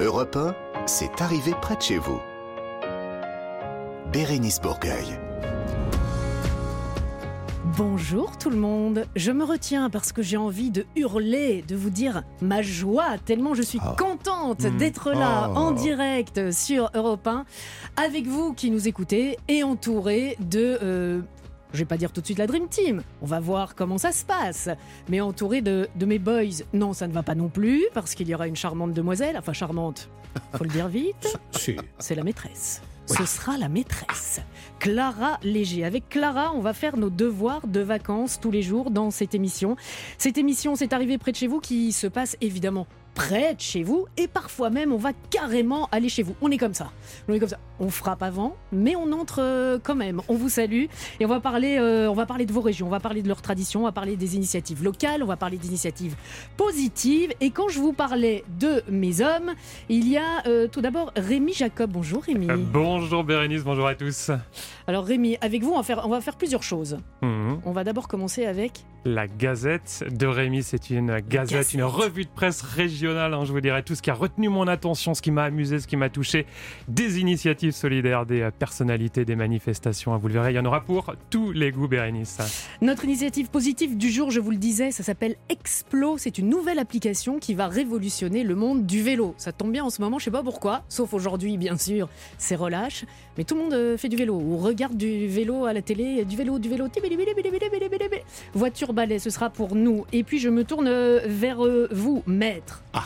Europe 1, c'est arrivé près de chez vous. Bérénice Bourgueil. Bonjour tout le monde, je me retiens parce que j'ai envie de hurler, de vous dire ma joie, tellement je suis Ah. contente Mmh. d'être là Oh. en direct sur Europe 1, avec vous qui nous écoutez et entouré de... euh, je vais pas dire tout de suite la Dream Team, on va voir comment ça se passe, mais entouré de, de mes boys. Non, ça ne va pas non plus, parce qu'il y aura une charmante demoiselle, enfin charmante, faut le dire vite, c'est la maîtresse. Ce sera la maîtresse. Clara Léger. Avec Clara, on va faire nos devoirs de vacances tous les jours dans cette émission. Cette émission, c'est arrivé près de chez vous qui se passe évidemment près de chez vous et parfois même on va carrément aller chez vous. On est comme ça. On est comme ça. On frappe avant, mais on entre euh, quand même. On vous salue et on va parler, euh, on va parler de vos régions, on va parler de leurs traditions, on va parler des initiatives locales, on va parler d'initiatives positives. Et quand je vous parlais de mes hommes, il y a euh, tout d'abord Rémi Jacob. Bonjour Rémi. Euh, bonjour Bérénice, bonjour à tous. Alors Rémi, avec vous, on va faire, on va faire plusieurs choses. Mhm. On va d'abord commencer avec... La Gazette de Rémi, c'est une gazette, Gazette. une revue de presse régionale. Hein, je vous dirais tout ce qui a retenu mon attention, ce qui m'a amusé, ce qui m'a touché. Des initiatives solidaires, des euh, personnalités, des manifestations. hein, vous le verrez, il y en aura pour tous les goûts, Bérénice. Notre initiative positive du jour, je vous le disais, ça s'appelle Explo. C'est une nouvelle application qui va révolutionner le monde du vélo. Ça tombe bien en ce moment, je sais pas pourquoi, sauf aujourd'hui, bien sûr, c'est relâche. Mais tout le monde euh, fait du vélo ou regarde du vélo à la télé, du vélo, du vélo. Voiture balai, ce sera pour nous. Et puis je me tourne vers vous, maître. Ah.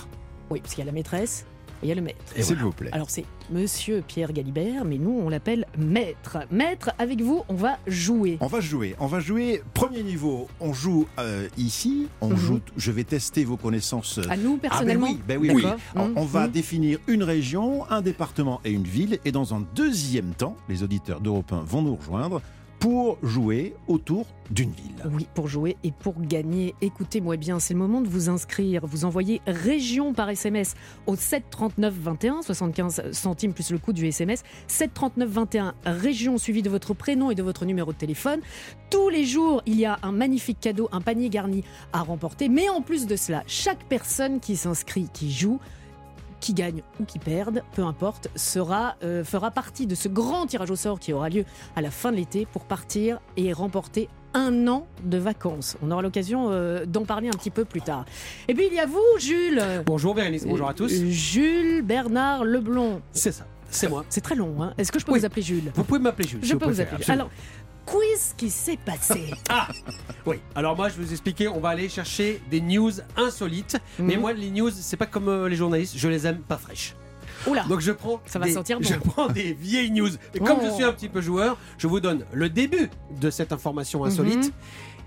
Oui, parce qu'il y a la maîtresse et il y a le maître. S'il vous plaît. Alors c'est Monsieur Pierre Galibert, mais nous on l'appelle Maître. Maître, avec vous, on va jouer. On va jouer. On va jouer. Premier niveau, on joue euh, ici. On Mhm. joue. Je vais tester vos connaissances. À nous personnellement. Ah ben oui, ben oui, oui. On va Mhm. définir une région, un département et une ville. Et dans un deuxième temps, les auditeurs d'Europe 1 vont nous rejoindre pour jouer autour d'une ville. Oui, pour jouer et pour gagner. Écoutez-moi bien, c'est le moment de vous inscrire. Vous envoyez région par SMS au 739 21, 75 centimes plus le coût du SMS. 739 21, région suivi de votre prénom et de votre numéro de téléphone. Tous les jours, il y a un magnifique cadeau, un panier garni à remporter. Mais en plus de cela, chaque personne qui s'inscrit, qui joue, qui gagne ou qui perde, peu importe, sera, euh, fera partie de ce grand tirage au sort qui aura lieu à la fin de l'été pour partir et remporter un an de vacances. On aura l'occasion euh, d'en parler un petit peu plus tard. Et puis il y a vous, Jules. Bonjour Bérénice, bonjour à tous. Euh, Jules Bernard Leblond. C'est ça, c'est moi. C'est très long, hein Est-ce que je peux Oui. vous appeler Jules? Vous pouvez m'appeler Jules. Je si peux vous appeler. absolument. Alors, quiz qui s'est passé. Oui, alors moi je vais vous expliquer, on va aller chercher des news insolites. Mais Mhm. moi les news, c'est pas comme euh, les journalistes, je les aime pas fraîches. Oula. Donc je prends Ça va des, sentir bon. Je prends des vieilles news. Et comme Oh. je suis un petit peu joueur, je vous donne le début de cette information insolite. Mhm.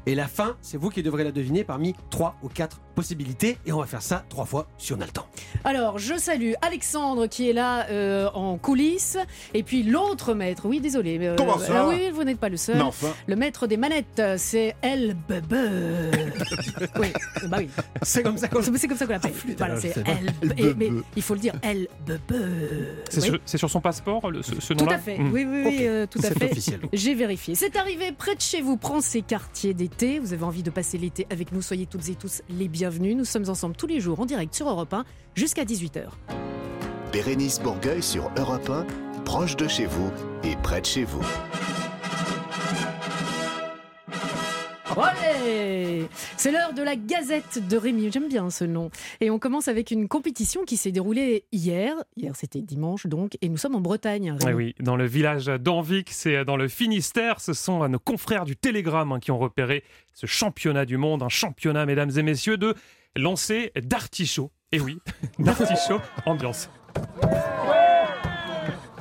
Et la fin, c'est vous qui devrez la deviner parmi trois ou quatre possibilités. Et on va faire ça trois fois si on a le temps. Alors, je salue Alexandre qui est là euh, en coulisses. Et puis l'autre maître. Oui, désolé. mais, euh, Comment ça ah oui, vous n'êtes pas le seul. Mais enfin, Le maître des manettes, c'est El Bebe. oui, bah oui. C'est comme ça qu'on C'est c'est comme ça qu'on l'appelle. Voilà, c'est El. mais il faut le dire, El Bebe. C'est Oui. sur, c'est sur son passeport, le- ce, ce Tout à fait. Mhm. Oui, oui, oui, euh, tout à C'est fait. officiel. J'ai vérifié. C'est arrivé près de chez vous. Prends ces quartiers Vous avez envie de passer l'été avec nous. Soyez toutes et tous les bienvenus. Nous sommes ensemble tous les jours en direct sur Europe 1 jusqu'à 18h. Bérénice Bourgueil sur Europe 1, proche de chez vous et près de chez vous. C'est l'heure de la Gazette de Rémi. J'aime bien ce nom. Et on commence avec une compétition qui s'est déroulée hier. Hier, c'était dimanche donc. Et nous sommes en Bretagne. Rémi. Ah oui, dans le village d'Anvic, c'est dans le Finistère. Ce sont nos confrères du Télégramme hein, qui ont repéré ce championnat du monde, un championnat, mesdames et messieurs, de lancer d'artichaut. Et oui, d'artichaut, ambiance.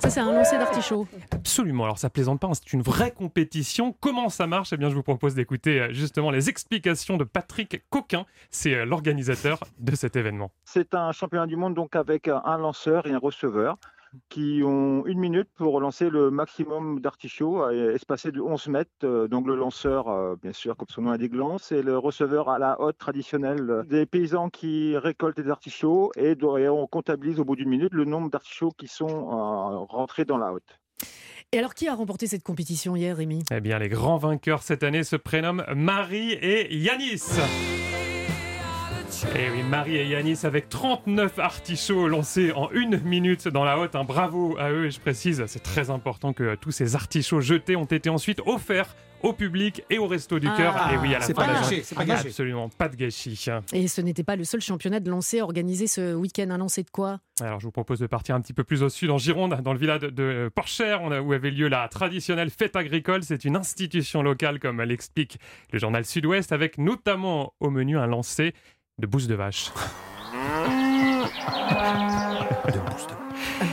Ça, c'est un lancer d'artichaut. Absolument, alors ça plaisante pas, hein, c'est une vraie compétition. Comment ça marche? Eh bien, je vous propose d'écouter euh, justement les explications de Patrick Coquin, c'est euh, l'organisateur de cet événement. C'est un championnat du monde donc avec un lanceur et un receveur qui ont une minute pour lancer le maximum d'artichauts espacés de 11 mètres. Euh, Donc le lanceur, euh, bien sûr, comme son nom l'indique, lance, et le receveur à la hotte traditionnelle euh, des paysans qui récoltent des artichauts et, on comptabilise au bout d'une minute le nombre d'artichauts qui sont rentrés dans la hotte. Et alors, qui a remporté cette compétition hier, Rémi? Eh bien, les grands vainqueurs cette année se prénomment Marie et Yanis. Et oui, Marie et Yanis avec 39 artichauts lancés en une minute dans la haute. Un bravo à eux et je précise, c'est très important que tous ces artichauts jetés ont été ensuite offerts au public et au resto du cœur. Ah, et oui, à la fin pas de la gâché, journée. c'est pas gâché. Absolument pas de gâchis. Et ce n'était pas le seul championnat de lancer organisé ce week-end. Un lancer de quoi? Alors, je vous propose de partir un petit peu plus au sud, en Gironde, dans le village de a- où avait lieu la traditionnelle fête agricole. C'est une institution locale, comme l'explique le journal Sud-Ouest, avec notamment au menu un lancer de bouse de vache.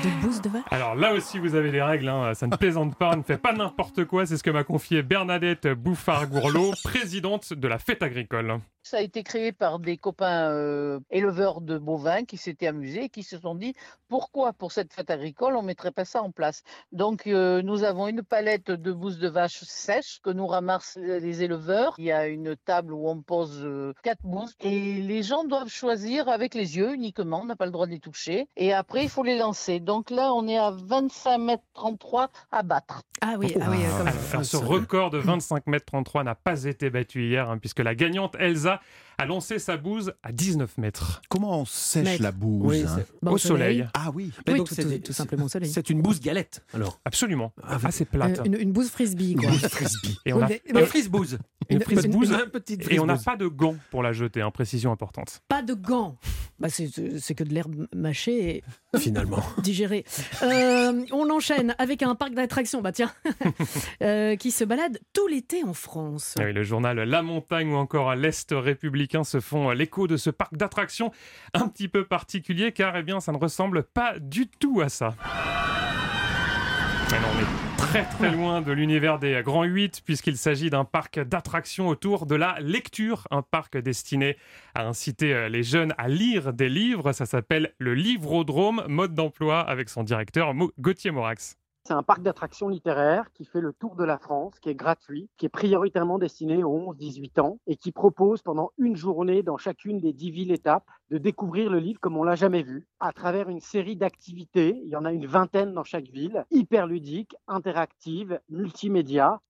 De bouse de vache Alors là aussi, vous avez les règles, hein. ça ne plaisante pas, on ne fait pas n'importe quoi. C'est ce que m'a confié Bernadette Bouffard-Gourlot, présidente de la fête agricole. Ça a été créé par des copains euh, éleveurs de bovins qui s'étaient amusés et qui se sont dit pourquoi pour cette fête agricole on ne mettrait pas ça en place? Donc euh, nous avons une palette de bousses de vache sèches que nous ramassent les éleveurs. Il y a une table où on pose euh, quatre bousses et les gens doivent choisir avec les yeux uniquement, on n'a pas le droit de les toucher. Et après il faut les lancer. Donc là on est à 25 mètres 33 à battre. Ah oui, ah oui, euh, quand même. Alors, alors, ce record de 25 mètres 33 n'a pas été battu hier, hein, puisque la gagnante Elsa ça a lancé sa bouse à 19 mètres. Comment on sèche la bouse Oui, hein Bon, au soleil. Ah oui. Mais Oui, donc, tout- c'est- tout simplement au soleil. C'est une bouse galette, alors. Absolument. Ah, Assez plate. Euh, une, une bouse frisbee, quoi. frisbee. Et on a, Une frisbouse. une une- une- bouse. Une Et on n'a pas de gants pour la jeter, hein, précision importante. pas de gants. Bah, c'est- que de l'herbe mâchée et Finalement. digérée. Euh, on enchaîne avec un parc d'attractions, bah tiens, euh, qui se balade tout l'été en France. Ah oui, le journal La Montagne ou encore l'Est républicain se font l'écho de ce parc d'attractions un petit peu particulier car eh bien, ça ne ressemble pas du tout à ça. Mais non, on est très très loin de l'univers des grands 8 puisqu'il s'agit d'un parc d'attractions autour de la lecture, un parc destiné à inciter euh, les jeunes à lire des livres. Ça s'appelle le Livrodrome, mode d'emploi avec son directeur Gauthier Morax. C'est un parc d'attractions littéraires qui fait le tour de la France, qui est gratuit, qui est prioritairement destiné aux 11-18 ans et qui propose pendant une journée dans chacune des 10 villes étapes de découvrir le livre comme on l'a jamais vu à travers une série d'activités. Il y en a une vingtaine dans chaque ville, hyper ludiques, interactives, multimédia.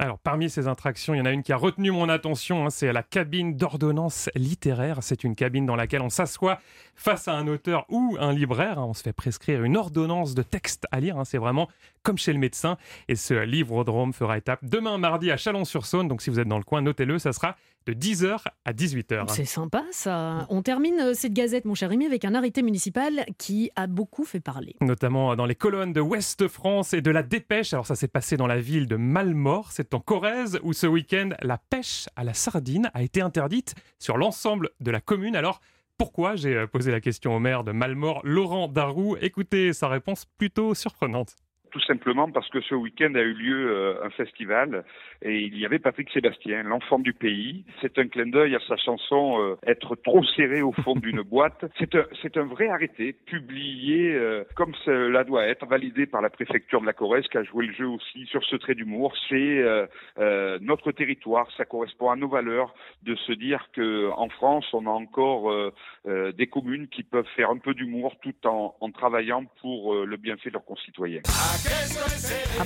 Alors, parmi ces attractions, il y en a une qui a retenu mon attention, hein, c'est la cabine d'ordonnance littéraire. C'est une cabine dans laquelle on s'assoit face à un auteur ou un libraire. hein. On se fait prescrire une ordonnance de texte à lire. hein. C'est vraiment comme chez le médecin. Et ce livrodrome fera étape demain mardi à Chalon-sur-Saône. Donc, si vous êtes dans le coin, notez-le, ça sera de 10h à 18h. C'est sympa ça. On termine euh, cette gazette, mon cher Rémi, avec un arrêté municipal qui a beaucoup fait parler. notamment dans les colonnes de Ouest France et de la Dépêche. Alors ça s'est passé dans la ville de Malmort, c'est en Corrèze, où ce week-end, la pêche à la sardine a été interdite sur l'ensemble de la commune. Alors pourquoi J'ai euh, posé la question au maire de Malmort, Laurent Darroux. Écoutez sa réponse plutôt surprenante. Tout simplement parce que ce week-end a eu lieu euh, un festival et il y avait Patrick Sébastien, l'enfant du pays. C'est un clin d'œil à sa chanson euh, Être trop serré au fond d'une boîte. C'est un, c'est un vrai arrêté publié euh, comme cela doit être, validé par la préfecture de la Corrèze qui a joué le jeu aussi sur ce trait d'humour. C'est euh, euh, notre territoire, ça correspond à nos valeurs de se dire que en France on a encore euh, des communes qui peuvent faire un peu d'humour tout en, en travaillant pour le bienfait de leurs concitoyens.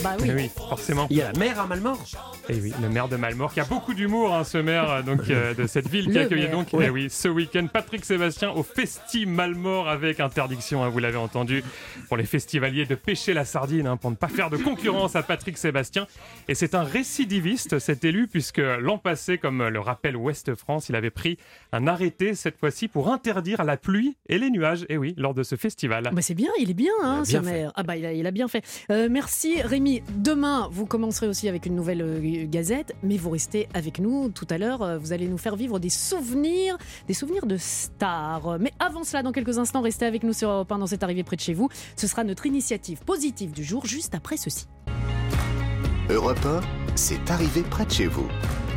Bah oui. Eh oui, forcément. Il y a la mer à Malmort. Et oui, le maire de Malmort, qui a beaucoup d'humour, hein, ce maire euh, donc, euh, de cette ville qui accueillait maire. donc eh oui, ce week-end Patrick Sébastien au Festi Malmort avec interdiction, hein, vous l'avez entendu, pour les festivaliers de pêcher la sardine hein, pour ne pas faire de concurrence à Patrick Sébastien. Et c'est un récidiviste, cet élu, puisque l'an passé, comme le rappelle Ouest France, il avait pris un arrêté cette fois-ci pour interdire la pluie et les nuages. Et oui, lors de ce festival. Bah c'est bien, il est bien, hein, ce bien fait. maire. Ah bah il a, il a bien fait. Euh, merci Rémi. Demain, vous commencerez aussi avec une nouvelle euh, gazette, mais vous restez avec nous tout à l'heure. euh, Vous allez nous faire vivre des souvenirs, des souvenirs de stars. Mais avant cela, dans quelques instants, restez avec nous sur Europe 1 dans cette arrivée près de chez vous. Ce sera notre initiative positive du jour, juste après ceci. Europe 1, c'est arrivé près de chez vous.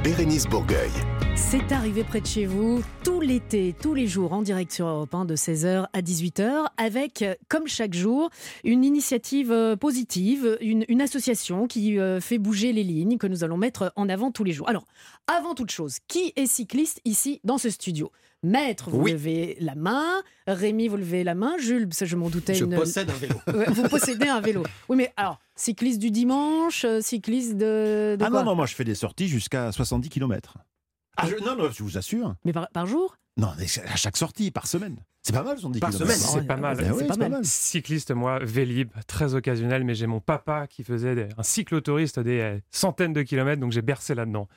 Bérénice Bourgueil. C'est arrivé près de chez vous tout l'été, tous les jours en direct sur Europe 1 de 16h à 18h avec, euh, comme chaque jour, une initiative euh, positive, une, une association qui euh, fait bouger les lignes que nous allons mettre en avant tous les jours. Alors, avant toute chose, qui est cycliste ici dans ce studio? Maître, vous Oui. levez la main. Rémi, vous levez la main. Jules, je m'en doutais. Je une- possède un vélo. Vous possédez un vélo. Oui, mais alors, cycliste du dimanche, euh, cycliste de, de Ah quoi non, non, moi je fais des sorties jusqu'à 70 km. Ah, je- non, non, je vous assure. Mais par, par jour? Non, à chaque sortie, par semaine. C'est pas mal, son 10 Par semaine, C'est pas mal. Ben oui, pas c'est pas mal. Cycliste, moi, Vélib, très occasionnel, mais j'ai mon papa qui faisait des- un cyclotouriste des euh, centaines de kilomètres, donc j'ai bercé là-dedans.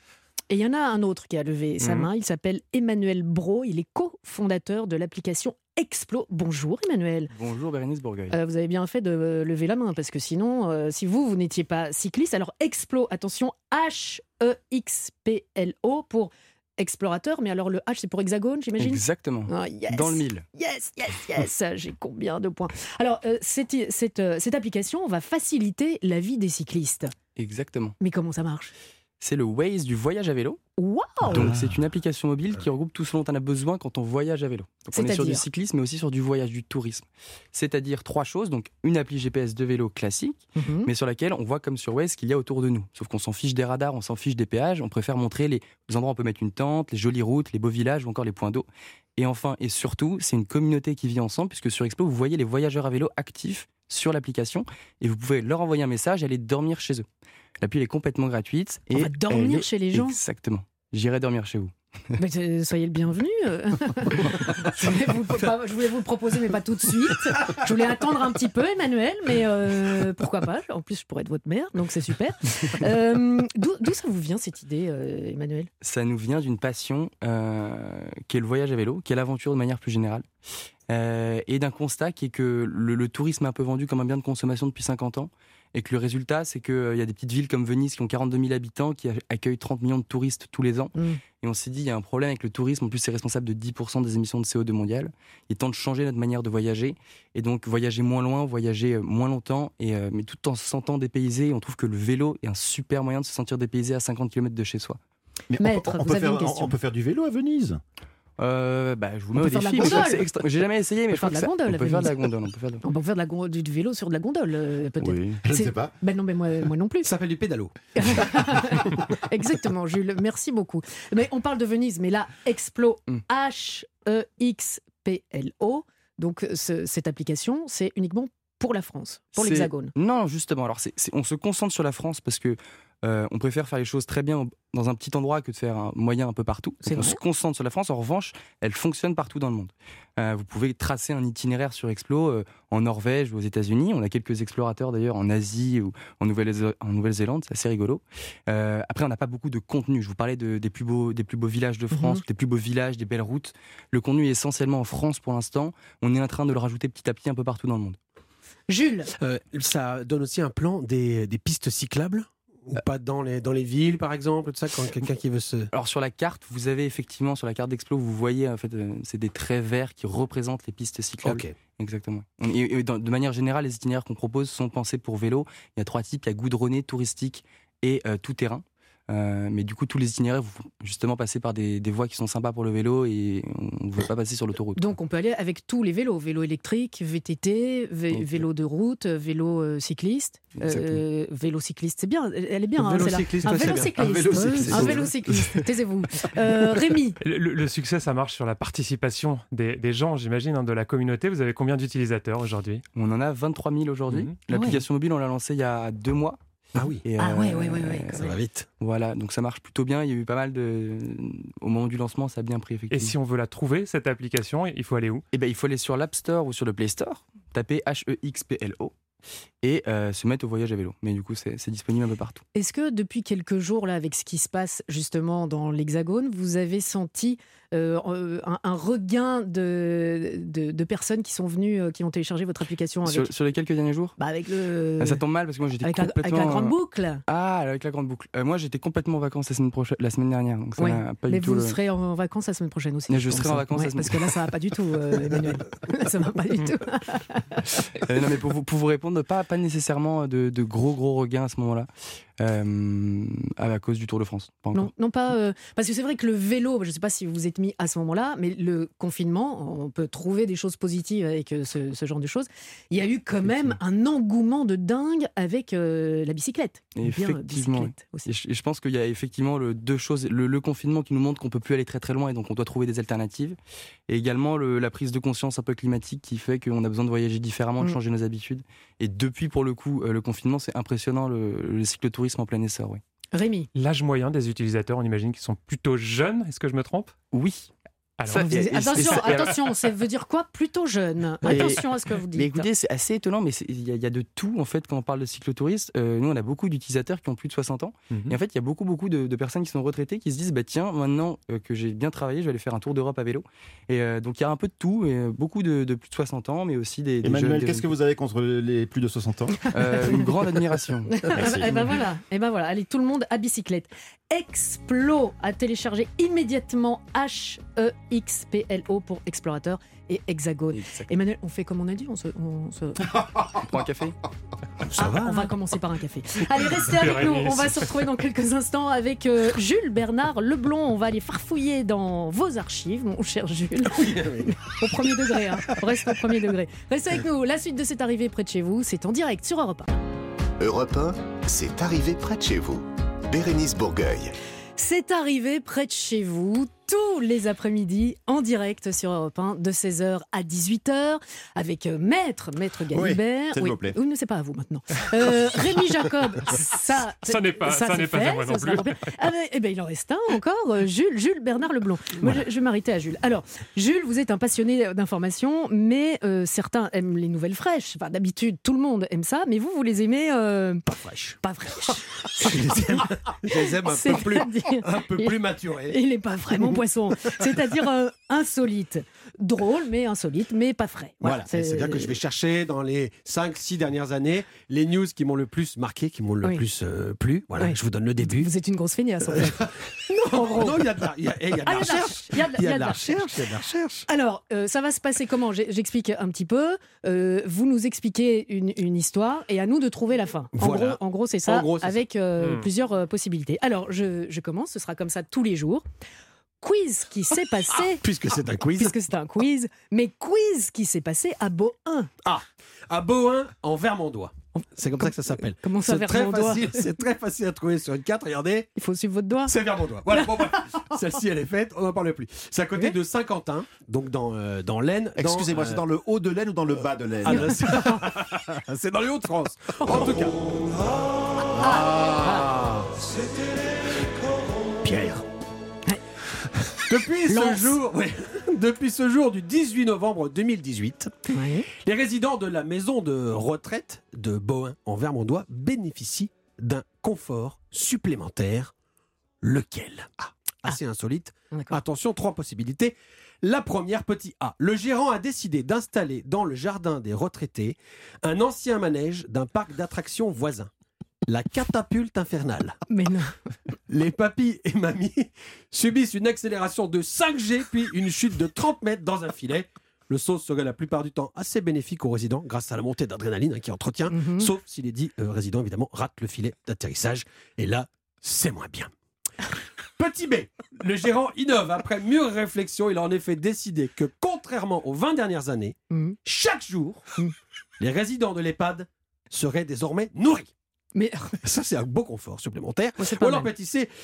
Et il y en a un autre qui a levé sa Mhm. main. Il s'appelle Emmanuel Bro. Il est cofondateur de l'application Explo. Bonjour Emmanuel. Bonjour Bérénice Bourgueil. Euh, vous avez bien fait de euh, lever la main parce que sinon, euh, si vous, vous n'étiez pas cycliste, alors Explo, attention, H-E-X-P-L-O pour explorateur, mais alors le H c'est pour hexagone, j'imagine? Exactement. Ah, yes. Dans le mille. Yes, yes, yes. J'ai combien de points? Alors, cette, cette, cette application va faciliter la vie des cyclistes. Exactement. Mais comment ça marche? C'est le Waze du voyage à vélo. Waouh Donc c'est une application mobile qui regroupe tout ce dont on a besoin quand on voyage à vélo. Donc on est sur du cyclisme mais aussi sur du voyage, du tourisme. C'est-à-dire trois choses. Donc une appli GPS de vélo classique, Mhm. mais sur laquelle on voit comme sur Waze ce qu'il y a autour de nous. Sauf qu'on s'en fiche des radars, on s'en fiche des péages, on préfère montrer les endroits où on peut mettre une tente, les jolies routes, les beaux villages ou encore les points d'eau. Et enfin et surtout, c'est une communauté qui vit ensemble puisque sur Explo, vous voyez les voyageurs à vélo actifs sur l'application et vous pouvez leur envoyer un message et aller dormir chez eux. L'appli est complètement gratuite. On et va dormir est- chez les gens Exactement. J'irai dormir chez vous. Mais, euh, Soyez le bienvenu. euh. je, voulais vous, pas- je voulais vous le proposer, mais pas tout de suite. Je voulais attendre un petit peu, Emmanuel, mais euh, pourquoi pas En plus, je pourrais être votre mère, donc c'est super. Euh, D'où ça vous vient cette idée, euh, Emmanuel? Ça nous vient d'une passion qui est le voyage à vélo, qui est l'aventure de manière plus générale. Et d'un constat qui est que le, le tourisme est un peu vendu comme un bien de consommation depuis 50 ans. Et que le résultat, c'est qu'il y a des petites villes comme Venise qui ont 42 000 habitants, qui accueillent 30 millions de touristes tous les ans. Mm. Et on s'est dit, il y a un problème avec le tourisme. En plus, c'est responsable de 10% des émissions de CO2 mondiales. Il est temps de changer notre manière de voyager. Et donc, voyager moins loin, voyager euh, moins longtemps, et, euh, mais tout en se sentant dépaysé. On trouve que le vélo est un super moyen de se sentir dépaysé à 50 km de chez soi. Mais Maître, peut faire, on peut faire du vélo à Venise? Euh, bah, je vous On mets peut au défi. mais je crois que gondole. c'est extra- J'ai jamais essayé, mais je faire crois de la que ça- gondole on peut faire de la gondole. On peut faire de... On peut faire de la gon- du, vélo sur de la gondole, euh, peut-être. Oui, je ne sais pas. Ben non, mais moi, moi non plus. Ça s'appelle du pédalo. Exactement, Jules. Merci beaucoup. Mais on parle de Venise, mais là, Explo, Mm. H-E-X-P-L-O. Donc, ce- cette application, c'est uniquement pour la France, pour l'Hexagone. Non, justement. Alors, on se concentre sur la France parce que euh, on préfère faire les choses très bien dans un petit endroit que de faire un moyen un peu partout. On se concentre sur la France. En revanche, elle fonctionne partout dans le monde. Euh, vous pouvez tracer un itinéraire sur Explo euh, en Norvège ou aux États-Unis. On a quelques explorateurs d'ailleurs en Asie ou en Nouvelle- en Nouvelle-Zélande. C'est assez rigolo. Euh, après, on n'a pas beaucoup de contenu. Je vous parlais de- des, plus beaux, des plus beaux villages de France, Mhm. des plus beaux villages, des belles routes. Le contenu est essentiellement en France pour l'instant. On est en train de le rajouter petit à petit un peu partout dans le monde. Jules, Euh, ça donne aussi un plan des, des pistes cyclables? Ou pas dans les, dans les villes, par exemple, tout ça, quand quelqu'un qui veut se... Alors sur la carte, vous avez effectivement sur la carte d'Explo, vous voyez en fait, euh, c'est des traits verts qui représentent les pistes cyclables. Exactement. Et, et dans- de manière générale, les itinéraires qu'on propose sont pensés pour vélo. Il y a trois types il y a goudronné, touristique et euh, tout terrain. Euh, mais du coup, tous les itinéraires vont justement passer par des, des voies qui sont sympas pour le vélo et on ne veut pas passer sur l'autoroute. donc on peut aller avec tous les vélos vélo électrique, VTT, vé- vélo de route, vélo euh, cycliste. Euh, vélo cycliste, c'est bien, elle est bien. hein, Vélo cycliste, un vélo cycliste. Un vélo cycliste. Un vélo cycliste. Taisez-vous. Euh, Rémi, Le, succès, ça marche sur la participation des, des gens, j'imagine, hein, de la communauté. Vous avez combien d'utilisateurs aujourd'hui? On en a 23 000 aujourd'hui. Mhm. L'application mobile, on l'a lancée il y a deux mois. Ah oui, Et, Ah euh, ouais, ouais, ouais, ouais, quand ça va vite. Voilà, donc ça marche plutôt bien. Il y a eu pas mal de. Au moment du lancement, ça a bien pris Et effectivement. si on veut la trouver, cette application, il faut aller où? Eh ben, il faut aller sur l'App Store ou sur le Play Store, taper H-E-X-P-L-O et euh, se mettre au voyage à vélo. Mais du coup, c'est disponible un peu partout. est-ce que depuis quelques jours, là, avec ce qui se passe justement dans l'Hexagone, vous avez senti euh, euh, un, un regain de, de, de personnes qui sont venues, euh, qui ont téléchargé votre application avec, Sur, sur les quelques derniers jours? Bah, avec le. Ah, Ça tombe mal parce que moi j'étais la, complètement. avec la grande boucle. Ah, avec la grande boucle. Moi j'étais complètement en vacances la semaine, prochaine, la semaine dernière. Donc ça Ouais, pas Mais du tout. vous le- serez en vacances la semaine prochaine aussi. Mais je serai en vacances la semaine- Parce que là, ça va pas du tout, Emmanuel. Ça va pas du tout. Euh, non, mais pour vous, pour vous répondre, pas, pas nécessairement de, de gros gros regains à ce moment-là. Euh, à cause du Tour de France. Pas. Non, non pas. euh, parce que c'est vrai que le vélo, je ne sais pas si vous vous êtes mis à ce moment-là, mais le confinement, on peut trouver des choses positives avec euh, ce, ce genre de choses. Il y a eu quand même un engouement de dingue avec euh, la bicyclette. Euh, Effectivement, bicyclette aussi. Et je, et je pense qu'il y a effectivement le, deux choses. Le, le confinement qui nous montre qu'on peut plus aller très très loin et donc on doit trouver des alternatives. Et également le- la prise de conscience un peu climatique qui fait qu'on a besoin de voyager différemment, de Mm. changer nos habitudes. Et depuis pour le coup le confinement, c'est impressionnant le, le cyclotourisme en plein essor. Oui. Rémi, L'âge moyen des utilisateurs, on imagine qu'ils sont plutôt jeunes. Est-ce que je me trompe? Oui. Alors, Ça, et- attention, et ça- attention, ça veut dire quoi Plutôt jeune? Et- Attention à ce que vous dites. Mais écoutez, c'est assez étonnant, mais il y, a- y a de tout en fait quand on parle de cyclotourisme. Euh, nous, on a beaucoup d'utilisateurs qui ont plus de 60 ans. Mhm. Et en fait, il y a beaucoup, beaucoup de, de personnes qui sont retraitées qui se disent bah, tiens, maintenant euh, que j'ai bien travaillé, je vais aller faire un tour d'Europe à vélo. Et euh, donc, il y a un peu de tout, et euh, beaucoup de, de plus de 60 ans, mais aussi des, des Emmanuel, qu'est-ce que vous avez contre les plus de 60 ans? Euh, Une grande admiration. Merci. Et ben voilà, et ben voilà, allez tout le monde à bicyclette. Explo à télécharger immédiatement H E X P L O pour explorateur et hexagone. Emmanuel, on fait comme on a dit, on se, on se- On prend un café? Ça Ah, va on hein? va commencer par un café. Allez, restez avec nous. On va se retrouver dans quelques instants avec euh, Jules Bernard Leblond. On va aller farfouiller dans vos archives, mon cher Jules. Au premier degré, hein. Reste au premier degré. Restez avec nous. La suite de cette arrivée près de chez vous, c'est en direct sur Europe 1. Europe 1, c'est arrivé près de chez vous. Bérénice Bourgueil. C'est arrivé près de chez vous tous les après-midi en direct sur Europe 1 de 16h à 18h avec euh, Maître, Maître Galibert. s'il vous plaît. oui, mais c'est pas à vous maintenant. Euh, Rémi Jacob, ça, Ça n'est pas- ça n'est pas à moi ça non plus. Ah ben, eh ben, il en reste un encore, euh, Jules, Jules Bernard Leblond. Moi, je, je vais m'arrêter à Jules. Alors, Jules, vous êtes un passionné d'information, mais euh, certains aiment les nouvelles fraîches. Enfin, d'habitude, tout le monde aime ça, mais vous, vous les aimez euh, Pas fraîche. pas fraîches. Je les aime, je les aime un peu plus, un peu plus maturés. il n'est pas vraiment poisson. C'est-à-dire euh, insolite. Drôle, mais insolite, mais pas frais. Voilà, c'est-à-dire que je vais chercher dans les 5-6 dernières années les news qui m'ont le plus marqué, qui m'ont le Oui. plus euh, plu. Voilà, Oui. je vous donne le début. Vous êtes une grosse feignasse, en fait. non, en gros. non, il y a de la, y a- y a de recherche. il y a de- la recherche. Alors, euh, ça va se passer comment? J'explique un petit peu. Euh, vous nous expliquez une, une histoire et à nous de trouver la fin. En Voilà. gros, en gros c'est ça, En gros, avec euh, Hmm. plusieurs euh, possibilités. Alors, je, je commence, ce sera comme ça tous les jours. Quiz qui s'est passé, Puisque c'est un quiz. puisque c'est un quiz, mais quiz qui s'est passé à Bohain. À Bohain, en Vermandois. C'est comme ça que ça s'appelle. Comment ça, C'est très Vermandois facile, c'est très facile à trouver sur une carte. Regardez, Il faut suivre votre doigt. c'est Vermandois. Voilà, bon, bref. Celle-ci, elle est faite, on n'en parle plus. C'est à côté Oui. de Saint-Quentin, donc dans, euh, dans l'Aisne. Excusez-moi, euh, c'est dans le haut de l'Aisne ou dans le bas de l'Aisne ah, c'est dans les Hauts-de-France. En tout cas. Ah. Pierre. Depuis ce jour, ouais, depuis ce jour du 18 novembre 2018, Ouais. les résidents de la maison de retraite de Bohain en Vermandois bénéficient d'un confort supplémentaire. Lequel? Ah, Assez insolite. Attention, trois possibilités. La première, petit A. Le gérant a décidé d'installer dans le jardin des retraités un ancien manège d'un parc d'attractions voisin. La catapulte infernale. Mais non. Les papis et mamies subissent une accélération de 5G puis une chute de 30 mètres dans un filet. Le saut serait la plupart du temps assez bénéfique aux résidents grâce à la montée d'adrénaline hein, qui entretient, Mhm. sauf si les dix euh, résidents évidemment ratent le filet d'atterrissage. Et là, c'est moins bien. Petit B, le gérant innove. Après mûre réflexion, il a en effet décidé que contrairement aux 20 dernières années, Mhm. chaque jour, Mhm. les résidents de l'EHPAD seraient désormais nourris. Mais Ça, c'est un beau confort supplémentaire. Ouais, Ou alors,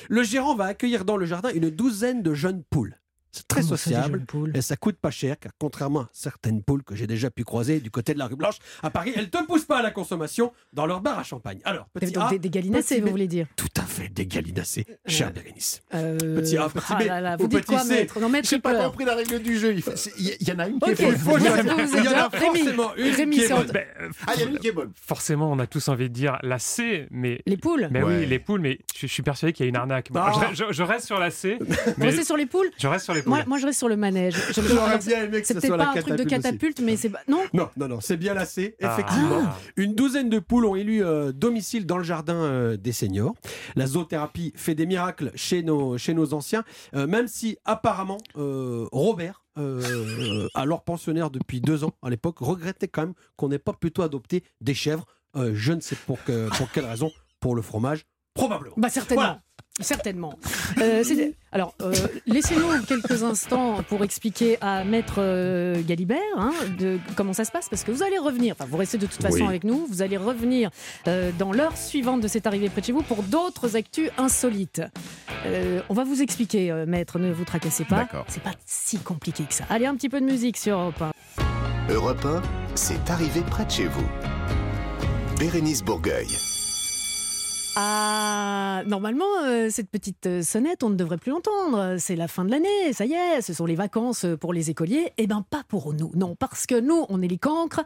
le gérant va accueillir dans le jardin une douzaine de jeunes poules. C'est très Comment sociable. Et ça coûte pas cher, car contrairement à certaines poules que j'ai déjà pu croiser du côté de la rue Blanche, à Paris, elles ne te poussent pas à la consommation dans leur bar à champagne. Alors, petit Donc, A, des, des petit vous voulez dire tout à fait des gallinacés, cher Bérénice. Euh, Petit A, petit ah B, là là, ou Vous dites petit quoi, C. maître Non, maître, J'ai pas peur. compris la règle du jeu. Il faut- c'est- il y, en a une qui est bonne. Il y en a forcément une Rémi, qui est bonne. Ben, euh, Ah, il y en a une qui est bonne. Forcément, on a tous envie de dire la C, mais. Les poules Mais Ouais. oui, les poules, mais je, suis persuadé qu'il y a une arnaque. Ah. je, reste sur la C, Vous restez sur les poules je reste sur les poules. Moi, moi, je reste sur le manège. J'aurais bien aimé que ce soit pas la un truc de catapulte aussi. mais c'est. pas- Non Non, non, non, c'est bien lassé, Ah. effectivement. Une douzaine de poules ont élu euh, domicile dans le jardin euh, des seniors. La zoothérapie fait des miracles chez nos, chez nos anciens, euh, même si apparemment euh, Robert, euh, alors pensionnaire depuis deux ans à l'époque, regrettait quand même qu'on n'ait pas plutôt adopté des chèvres. Euh, je ne sais pour, que, pour quelle raison, pour le fromage, probablement. Bah certainement. Voilà. Certainement. Euh, alors, euh, laissez-nous quelques instants pour expliquer à Maître euh, Galibert hein, de comment ça se passe, parce que vous allez revenir, enfin vous restez de toute façon Oui. avec nous, vous allez revenir euh, dans l'heure suivante de cette arrivée près de chez vous pour d'autres actus insolites. Euh, on va vous expliquer, euh, Maître, ne vous tracassez pas. D'accord. C'est pas si compliqué que ça. Allez, un petit peu de musique sur Europe 1. Europe 1, c'est arrivé près de chez vous. Bérénice Bourgueil. Ah, normalement, euh, cette petite euh, sonnette, on ne devrait plus l'entendre. C'est la fin de l'année, ça y est, ce sont les vacances pour les écoliers. Eh bien, pas pour nous, non, parce que nous, on est les cancres,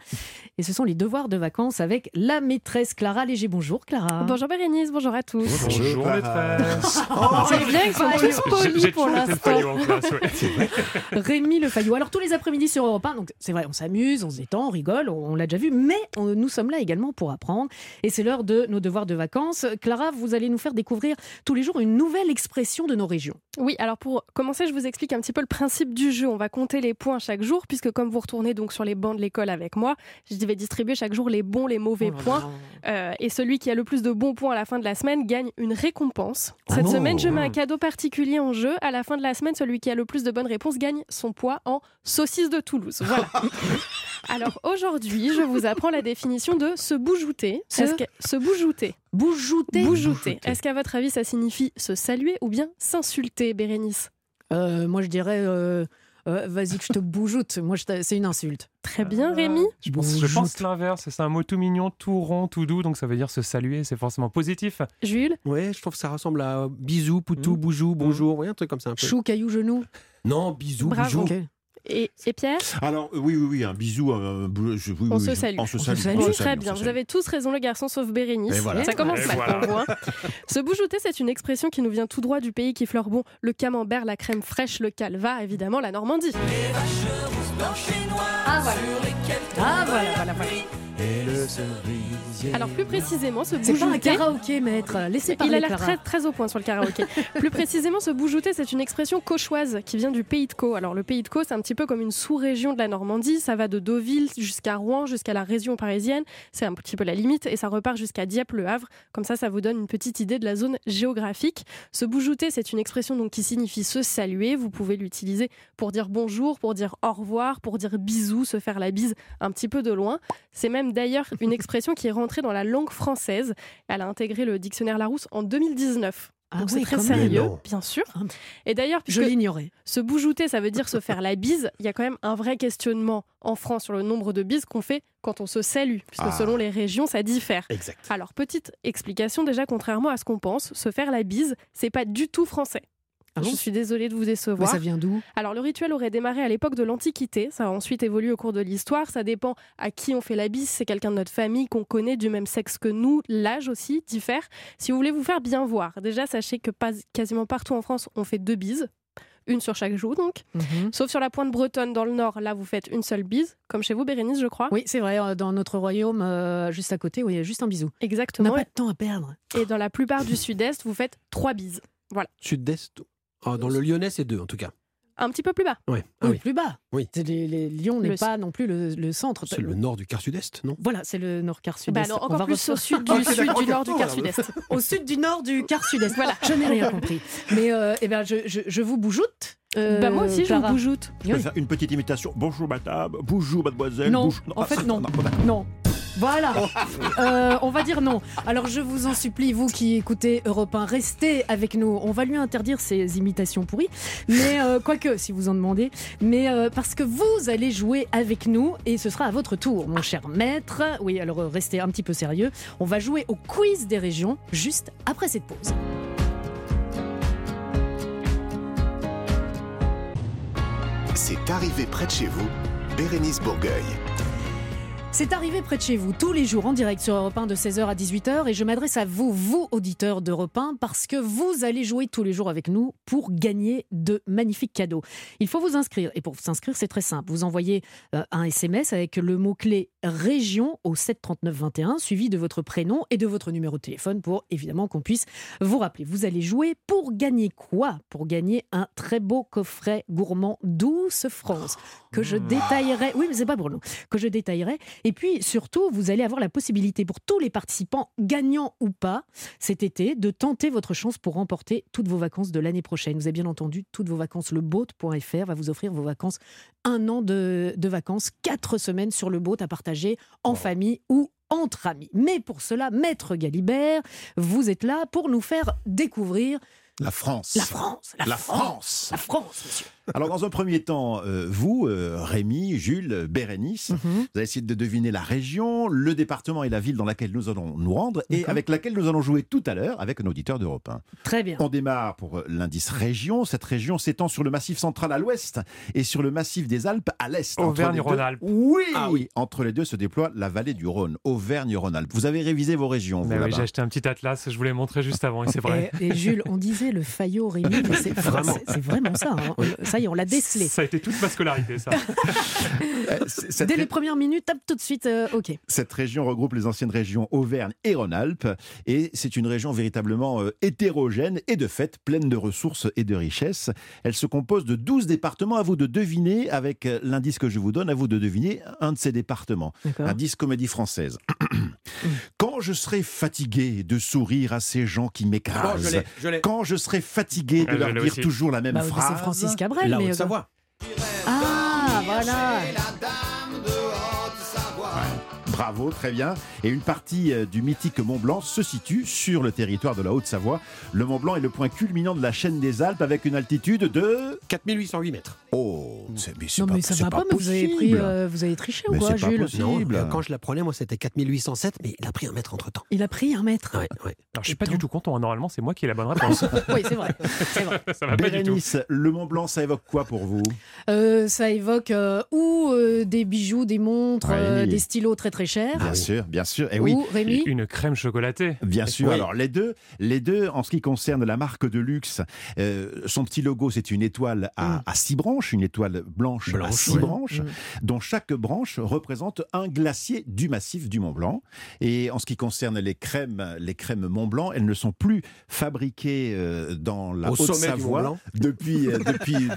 et ce sont les devoirs de vacances avec la maîtresse Clara Léger. Bonjour Clara. Bonjour Bérénice, bonjour à tous. Bonjour maîtresse. C'est bien qu'ils sont tous polis pour l'instant. ouais. Rémi Le Fayot. Alors tous les après-midi sur Europe 1, donc c'est vrai, on s'amuse, on se détend, on rigole, on, on l'a déjà vu, mais on- nous sommes là également pour apprendre. Et c'est l'heure de nos devoirs de vacances. Clara, vous allez nous faire découvrir tous les jours une nouvelle expression de nos régions. Oui, alors pour commencer, je vous explique un petit peu le principe du jeu. On va compter les points chaque jour, puisque comme vous retournez donc sur les bancs de l'école avec moi, je vais distribuer chaque jour les bons, les mauvais points. Euh, et celui qui a le plus de bons points à la fin de la semaine gagne une récompense. Cette Oh. semaine, je mets un cadeau particulier en jeu. À la fin de la semaine, celui qui a le plus de bonnes réponses gagne son poids en saucisse de Toulouse. Voilà. Alors aujourd'hui, je vous apprends la définition de se boujouter. Se- se boujouter. Boujouter. Boujouter. Est-ce qu'à votre avis, ça signifie se saluer ou bien s'insulter, Bérénice? Euh, moi, je dirais, euh, euh, vas-y que je te boujoute. Moi, c'est une insulte. Très bien, Rémi. Je pense, je pense l'inverse. C'est un mot tout mignon, tout rond, tout doux, donc ça veut dire se saluer. C'est forcément positif. Jules? Ouais, je trouve que ça ressemble à bisous, poutou, Mmh. boujou, bonjour, ouais, un truc comme ça un peu. Chou, caillou, genou? Non, bisous, Bravo. boujou. Ok. Et, et Pierre Alors, euh, oui, oui, oui, un bisou. un bou- je- oui, On oui, se salue. On se salue. salue. on se Oui, salue, très bien. Vous avez tous raison, le garçon, sauf Bérénice. Et voilà. Ça commence Et mal voilà. pour vous. hein. Se boujouter, c'est une expression qui nous vient tout droit du pays qui fleure bon le camembert, la crème fraîche, le calva, évidemment la Normandie. Ah voilà. Ah voilà, voilà, voilà. Alors plus précisément, se C'est pas un karaoké, maître. Laissez parler Il a l'air très, très au point sur le karaoké. Plus précisément, se boujouter, c'est une expression cauchoise qui vient du pays de Caux. Alors, le pays de Caux, c'est un petit peu comme une sous-région de la Normandie. Ça va de Deauville jusqu'à Rouen, jusqu'à la région parisienne. C'est un petit peu la limite. Et ça repart jusqu'à Dieppe-le Havre. Comme ça, ça vous donne une petite idée de la zone géographique. Se boujouter, c'est une expression donc, qui signifie se saluer. Vous pouvez l'utiliser pour dire bonjour, pour dire au revoir, pour dire bisous, se faire la bise un petit peu de loin. C'est même d'ailleurs une expression qui est dans la langue française. Elle a intégré le dictionnaire Larousse en 2019. Ah Donc oui, c'est très sérieux, bien sûr. Ah. Et d'ailleurs, Je puisque l'ignorais. se boujouter, ça veut dire se faire la bise, il y a quand même un vrai questionnement en France sur le nombre de bises qu'on fait quand on se salue, puisque Ah. selon les régions, ça diffère. Exact. Alors, petite explication, déjà, contrairement à ce qu'on pense, se faire la bise, c'est pas du tout français. Ah bon Je suis désolée de vous décevoir. Mais ça vient d'où? Alors le rituel aurait démarré à l'époque de l'Antiquité, ça a ensuite évolué au cours de l'histoire, ça dépend à qui on fait la bise, c'est quelqu'un de notre famille qu'on connaît du même sexe que nous, l'âge aussi diffère. Si vous voulez vous faire bien voir, déjà sachez que pas, quasiment partout en France on fait deux bises, une sur chaque joue donc, Mhm. sauf sur la pointe bretonne dans le nord, là vous faites une seule bise, comme chez vous Bérénice je crois. Oui, c'est vrai. euh, Dans notre royaume, euh, juste à côté, oui, il y a juste un bisou. On n'a Exactement, pas de temps à perdre. et dans la plupart du sud-est vous faites trois bises, Sud-est. Ah, dans le Lyonnais, c'est deux en tout cas. un petit peu plus bas. Ouais. Ah Oui, oui. plus bas. Oui. C'est les, les- Lyon n'est Le- pas non plus le, le centre. C'est le nord du quart sud-est, non? Voilà, c'est le nord quart Bah sud-est. non, On encore va plus au sud du, sud, du nord du quart sud-est. Au sud du nord du quart sud-est. Voilà, je n'ai rien compris. Mais euh, eh ben, je, je, je vous boujoute. euh, bah moi aussi je vous boujoute. Je peux faire une petite imitation. Bonjour madame, bonjour mademoiselle. Non, bonjour- en ah, fait, non. Non. Voilà. Euh, on va dire non. Alors je vous en supplie, vous qui écoutez Europe 1, restez avec nous. On va lui interdire ces imitations pourries. Mais euh, quoique, si vous en demandez. Mais euh, parce que vous allez jouer avec nous et ce sera à votre tour, mon cher maître. Oui, alors restez un petit peu sérieux. On va jouer au quiz des régions juste après cette pause. C'est arrivé près de chez vous, Bérénice Bourgueil. C'est arrivé près de chez vous tous les jours en direct sur Europe 1 de 16h à 18h et je m'adresse à vous, vous auditeurs d'Europe 1, parce que vous allez jouer tous les jours avec nous pour gagner de magnifiques cadeaux. Il faut vous inscrire et pour vous inscrire c'est très simple. Vous envoyez euh, un SMS avec le mot-clé région au 73921 suivi de votre prénom et de votre numéro de téléphone pour évidemment qu'on puisse vous rappeler. Vous allez jouer pour gagner quoi? Pour gagner un très beau coffret gourmand Douce France que je détaillerai. Oui mais c'est pas pour nous. Que je détaillerai. Et puis surtout, vous allez avoir la possibilité pour tous les participants, gagnants ou pas, cet été, de tenter votre chance pour remporter toutes vos vacances de l'année prochaine. Vous avez bien entendu, toutes vos vacances. Le boat.fr va vous offrir vos vacances, un an de, de vacances, quatre semaines sur le boat à partager en famille ou entre amis. Mais pour cela, Maître Galibert, vous êtes là pour nous faire découvrir La France. La France, la, La France, France. la France, monsieur. Alors, dans un premier temps, euh, vous, euh, Rémi, Jules, Bérénice, Mhm. vous allez essayer de deviner la région, le département et la ville dans laquelle nous allons nous rendre et avec laquelle nous allons jouer tout à l'heure avec un auditeur d'Europe 1. Très bien. On démarre pour euh, l'indice région. Cette région s'étend sur le massif central à l'ouest et sur le massif des Alpes à l'est. Auvergne-Rhône-Alpes. Oui, Ah oui. Entre les deux se déploie la vallée du Rhône, Auvergne-Rhône-Alpes. Vous avez révisé vos régions, vous, oui, j'ai acheté un petit atlas, je vous l'ai montré juste avant, et c'est vrai. Et, et Jules, on disait le faillot Rémi, mais c'est Vraiment. ça. hein. Ça y est, on l'a décelé. Ça a été toute ma scolarité, ça. Euh, Dès les premières minutes, tape tout de suite. euh, ok. Cette région regroupe les anciennes régions Auvergne et Rhône-Alpes et c'est une région véritablement euh, hétérogène et de fait pleine de ressources et de richesses. Elle se compose de 12 départements. À vous de deviner, avec l'indice que je vous donne, à vous de deviner un de ces départements. Indice comédie française. Quand je serai fatigué de sourire à ces gens qui Oh, m'écrasent, quand je serai fatigué de Ah, je leur dire aussi. toujours la même Bah phrase, c'est Francis Cabrel. La mais, Haute-Savoie. Ah, voilà. Bravo, très bien. Et une partie euh, du mythique Mont Blanc se situe sur le territoire de la Haute-Savoie. Le Mont Blanc est le point culminant de la chaîne des Alpes avec une altitude de... 4808 mètres. Oh, c'est mais c'est Non, pas, mais ça c'est va pas, mais vous avez, pris, possible. euh, vous avez triché ou Mais quoi, c'est pas Jules possible. Non, Cible. euh, quand je la prenais, moi, c'était 4807, mais il a pris un mètre entre temps. Il a pris un mètre. Ouais, ouais. Alors, je suis pas du tout content, hein. normalement c'est moi qui ai la bonne réponse. Oui, c'est vrai. C'est vrai. ça va pas du tout. Bérénice, le Mont Blanc, ça évoque quoi pour vous? Euh, ça évoque euh, ou euh, des bijoux, des montres, euh, Oui. des stylos très très Bien sûr, bien sûr. Et oui, Ou Rémi. Une crème chocolatée. Bien sûr. Oui. Alors les deux, les deux, en ce qui concerne la marque de luxe, euh, son petit logo, c'est une étoile à, Mm. à six branches, une étoile blanche, à six ouais. branches, Mm. dont chaque branche représente un glacier du massif du Mont Blanc. Et en ce qui concerne les crèmes, les crèmes Mont Blanc, elles ne sont plus fabriquées euh, dans la Haute-Savoie depuis euh, depuis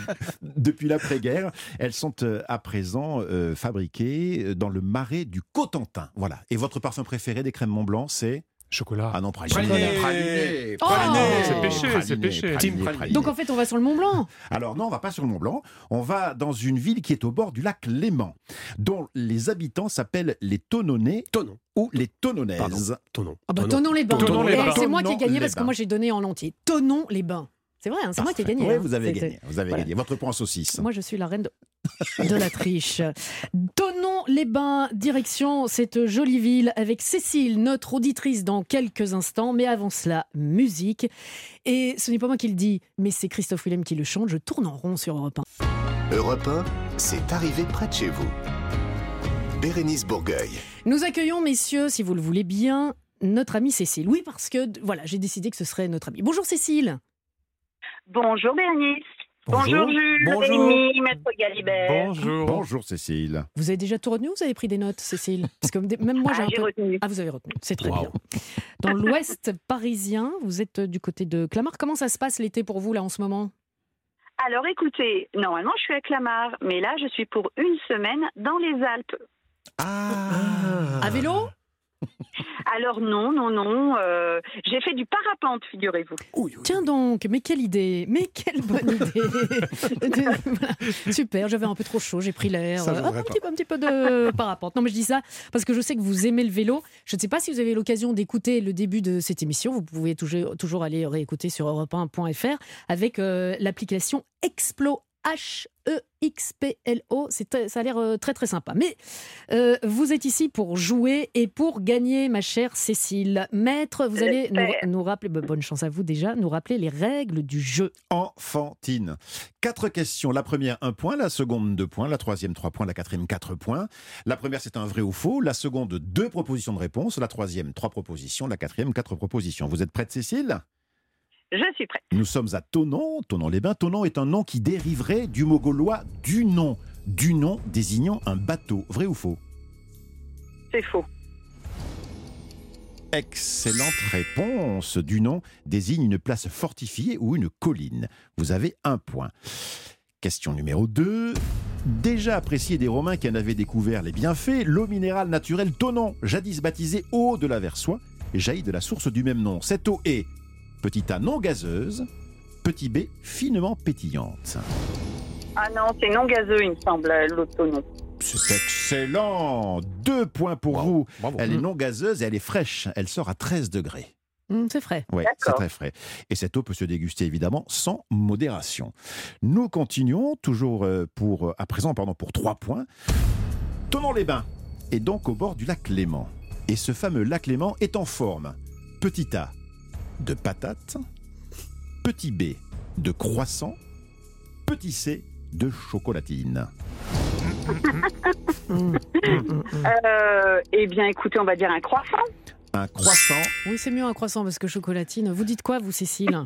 depuis l'après-guerre. Elles sont euh, à présent euh, fabriquées dans le marais du Cotentin. Voilà. Et votre parfum préféré des crèmes Mont Blanc, c'est Chocolat. ah non, praliné. Praliné. Praliné. Oh Praliné. C'est péché, c'est péché. praliné, Team praliné. praliné. Donc en fait, on va sur le Mont Blanc. Alors non, on va pas sur le Mont Blanc. On va dans une ville qui est au bord du lac Léman, dont les habitants s'appellent les Tononnais Tonon. ou les Tononnaises. Tonon. Ah bah, Tonon. Tonnons les bains. Les Eh, bains. C'est moi qui ai gagné parce que moi bains. j'ai donné en entier. Tonnons les bains. C'est vrai, hein, c'est moi qui ai gagné. Oui, hein. vous avez gagné. Vous avez Voilà. gagné. Votre point saucisse. Moi, je suis la reine de, de la triche. Donnons les bains, direction cette jolie ville avec Cécile, notre auditrice, dans quelques instants. Mais avant cela, musique. Et ce n'est pas moi qui le dis, mais c'est Christophe Willem qui le chante. Je tourne en rond sur Europe 1. Europe 1, c'est arrivé près de chez vous. Bérénice Bourgueil. Nous accueillons, messieurs, si vous le voulez bien, notre amie Cécile. Oui, parce que voilà, j'ai décidé que ce serait notre amie. Bonjour Cécile. Bonjour Bérénice. Bonjour. Bonjour, Jules, Bonjour. Rémi, Maître Galibert. Bonjour. Bonjour Cécile. Vous avez déjà tout retenu ou vous avez pris des notes, Cécile Parce que même moi, j'ai Ah, un peu. retenu. Ah, vous avez retenu, c'est très Wow. bien. Dans l'ouest parisien, vous êtes du côté de Clamart. Comment ça se passe l'été pour vous là en ce moment? Alors écoutez, normalement je suis à Clamart, mais là je suis pour une semaine dans les Alpes. Ah. À vélo? Alors non, non, non, euh, j'ai fait du parapente, figurez-vous. Tiens donc, mais quelle idée Mais quelle bonne idée Voilà. Super, j'avais un peu trop chaud, j'ai pris l'air. Ça, Hop, un, petit, peu- un petit peu de parapente. Non, mais je dis ça parce que je sais que vous aimez le vélo. Je ne sais pas si vous avez l'occasion d'écouter le début de cette émission. Vous pouvez toujours, toujours aller réécouter sur europe1.fr avec euh, l'application Explo. H-E-X-P-L-O, ça a l'air euh, très très sympa. Mais euh, vous êtes ici pour jouer et pour gagner, ma chère Cécile. Maître, vous allez nous rappeler, bah, bonne chance à vous déjà, nous rappeler les règles du jeu. Enfantine. Quatre questions. La première, un point. La seconde, deux points. La troisième, trois points. La quatrième, quatre points. La première, c'est un vrai ou faux. La seconde, deux propositions de réponse. La troisième, trois propositions. La quatrième, quatre propositions. Vous êtes prête, Cécile? Je suis prête. Nous sommes à Tonon, Tonon-les-Bains. Tonon est un nom qui dériverait du mot gaulois du nom. Du nom désignant un bateau. Vrai ou faux? C'est faux. Excellente réponse. Du nom désigne une place fortifiée ou une colline. Vous avez un point. Question numéro 2. Déjà apprécié des Romains qui en avaient découvert les bienfaits, l'eau minérale naturelle Tonon, jadis baptisée eau de la Versoix, jaillit de la source du même nom. Cette eau est petit A non gazeuse, petit B finement pétillante. Ah non, c'est non gazeux, il me semble, l'autonom. C'est excellent Deux points pour Bravo, vous. bravo. Elle est non gazeuse et elle est fraîche. Elle sort à 13 degrés. Hum, c'est frais. Oui, c'est très frais. Et cette eau peut se déguster évidemment sans modération. Nous continuons toujours euh, pour, euh, à présent, pardon, pour trois points. Tonon-les-Bains est donc au bord du lac Léman. Et ce fameux lac Léman est en forme. Petit A de patate, petit B de croissant, petit C de chocolatine. Euh, eh bien, écoutez, on va dire un croissant. Un croissant, Oui, c'est mieux un croissant parce que chocolatine. Vous dites quoi, vous, Cécile?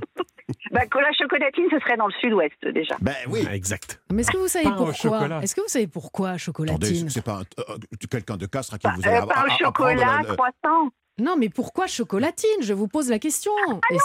Bah, que la chocolatine, ce serait dans le sud-ouest déjà. ben oui. Exact. Mais est-ce que vous savez Pain pourquoi chocolat. Est-ce que vous savez pourquoi chocolatine? c'est pas un- euh, quelqu'un de Castres à qui vous Euh, allez pain au chocolat, le- croissant. Non, mais pourquoi chocolatine? Je vous pose la question. Et-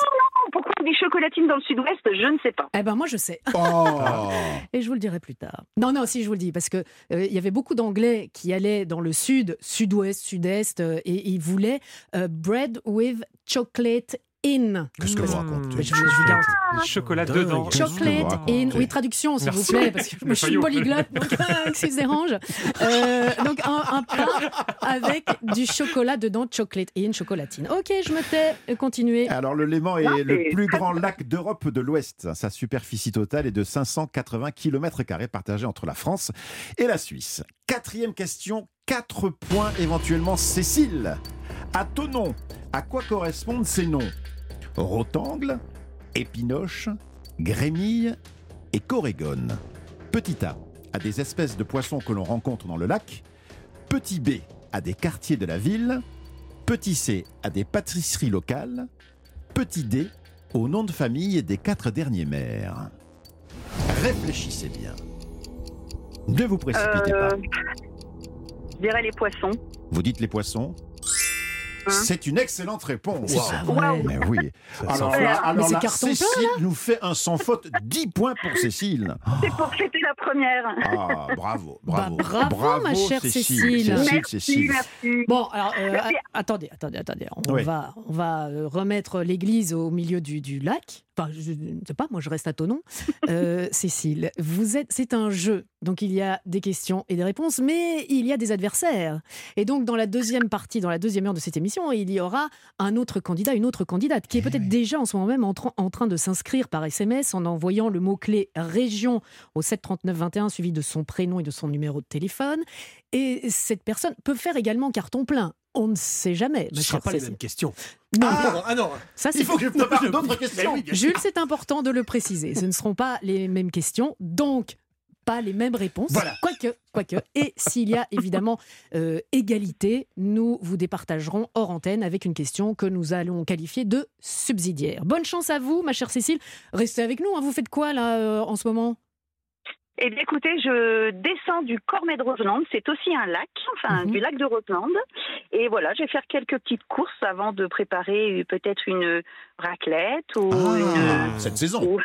Pourquoi on dit chocolatine dans le sud-ouest? Je ne sais pas. Eh ben moi je sais. Oh Et je vous le dirai plus tard. Non, non, si je vous le dis, parce que euh, il y avait beaucoup d'Anglais qui allaient dans le sud, sud-ouest, sud-est, euh, et ils voulaient euh, bread with chocolate in. Qu'est-ce que vous Parce- racontez Mais je, je vous garantis. Du chocolat dedans. Que vous Chocolate in. Oui, traduction, s'il vous plaît, parce que je suis polyglotte, donc si je dérange. Euh, donc un, un pain avec du chocolat dedans, chocolate in, chocolatine. Ok, je me tais. Euh, Continuez. Alors le Léman est Non, le plus grand lac d'Europe de l'Ouest. Sa superficie totale est de 580 km partagée entre la France et la Suisse. Quatrième question, 4 points éventuellement Cécile. À Tonon, à quoi correspondent ces noms Rotangle, Épinoche, Grémille et Corégone. Petit A, à des espèces de poissons que l'on rencontre dans le lac. Petit B, à des quartiers de la ville. Petit C, à des pâtisseries locales. Petit D, au nom de famille des quatre derniers maires. Réfléchissez bien. Ne vous précipitez Euh, pas. Je dirais les poissons. Vous dites les poissons C'est une excellente réponse. Wow. Mais oui. Alors là, faute. alors Mais c'est là, carton plein, Cécile nous fait un sans faute. 10 points pour Cécile. C'est pour fêter la première. Ah, bravo, bravo. Bah, bravo, ma chère Cécile. Cécile, merci, Cécile. merci. Bon, alors, euh, attendez, attendez, attendez. On Oui. va, on va euh, remettre l'église au milieu du, du lac. Enfin, je ne sais pas, moi je reste à ton nom. Euh, Cécile, vous êtes, c'est un jeu. Donc il y a des questions et des réponses, mais il y a des adversaires. Et donc dans la deuxième partie, dans la deuxième heure de cette émission, il y aura un autre candidat, une autre candidate, qui est peut-être déjà en ce moment même en, tra- en train de s'inscrire par SMS en envoyant le mot-clé région au 73921 suivi de son prénom et de son numéro de téléphone. Et cette personne peut faire également carton plein. On ne sait jamais. Ce ne sera pas les mêmes questions. Non, Ah, ah non ça, c'est Il faut que je prépare d'autres questions. Jules, c'est important de le préciser. Ce ne seront pas les mêmes questions, donc pas les mêmes réponses. Voilà. Quoique, quoique. Et s'il y a évidemment euh, égalité, nous vous départagerons hors antenne avec une question que nous allons qualifier de subsidiaire. Bonne chance à vous, ma chère Cécile. Restez avec nous. hein. Vous faites quoi là euh, en ce moment? Eh bien, écoutez, je descends du Cormet de Roseland. C'est aussi un lac, enfin, Mhm. du lac de Roseland. Et voilà, je vais faire quelques petites courses avant de préparer euh, peut-être une raclette ou, Ah, une, cette saison. ou,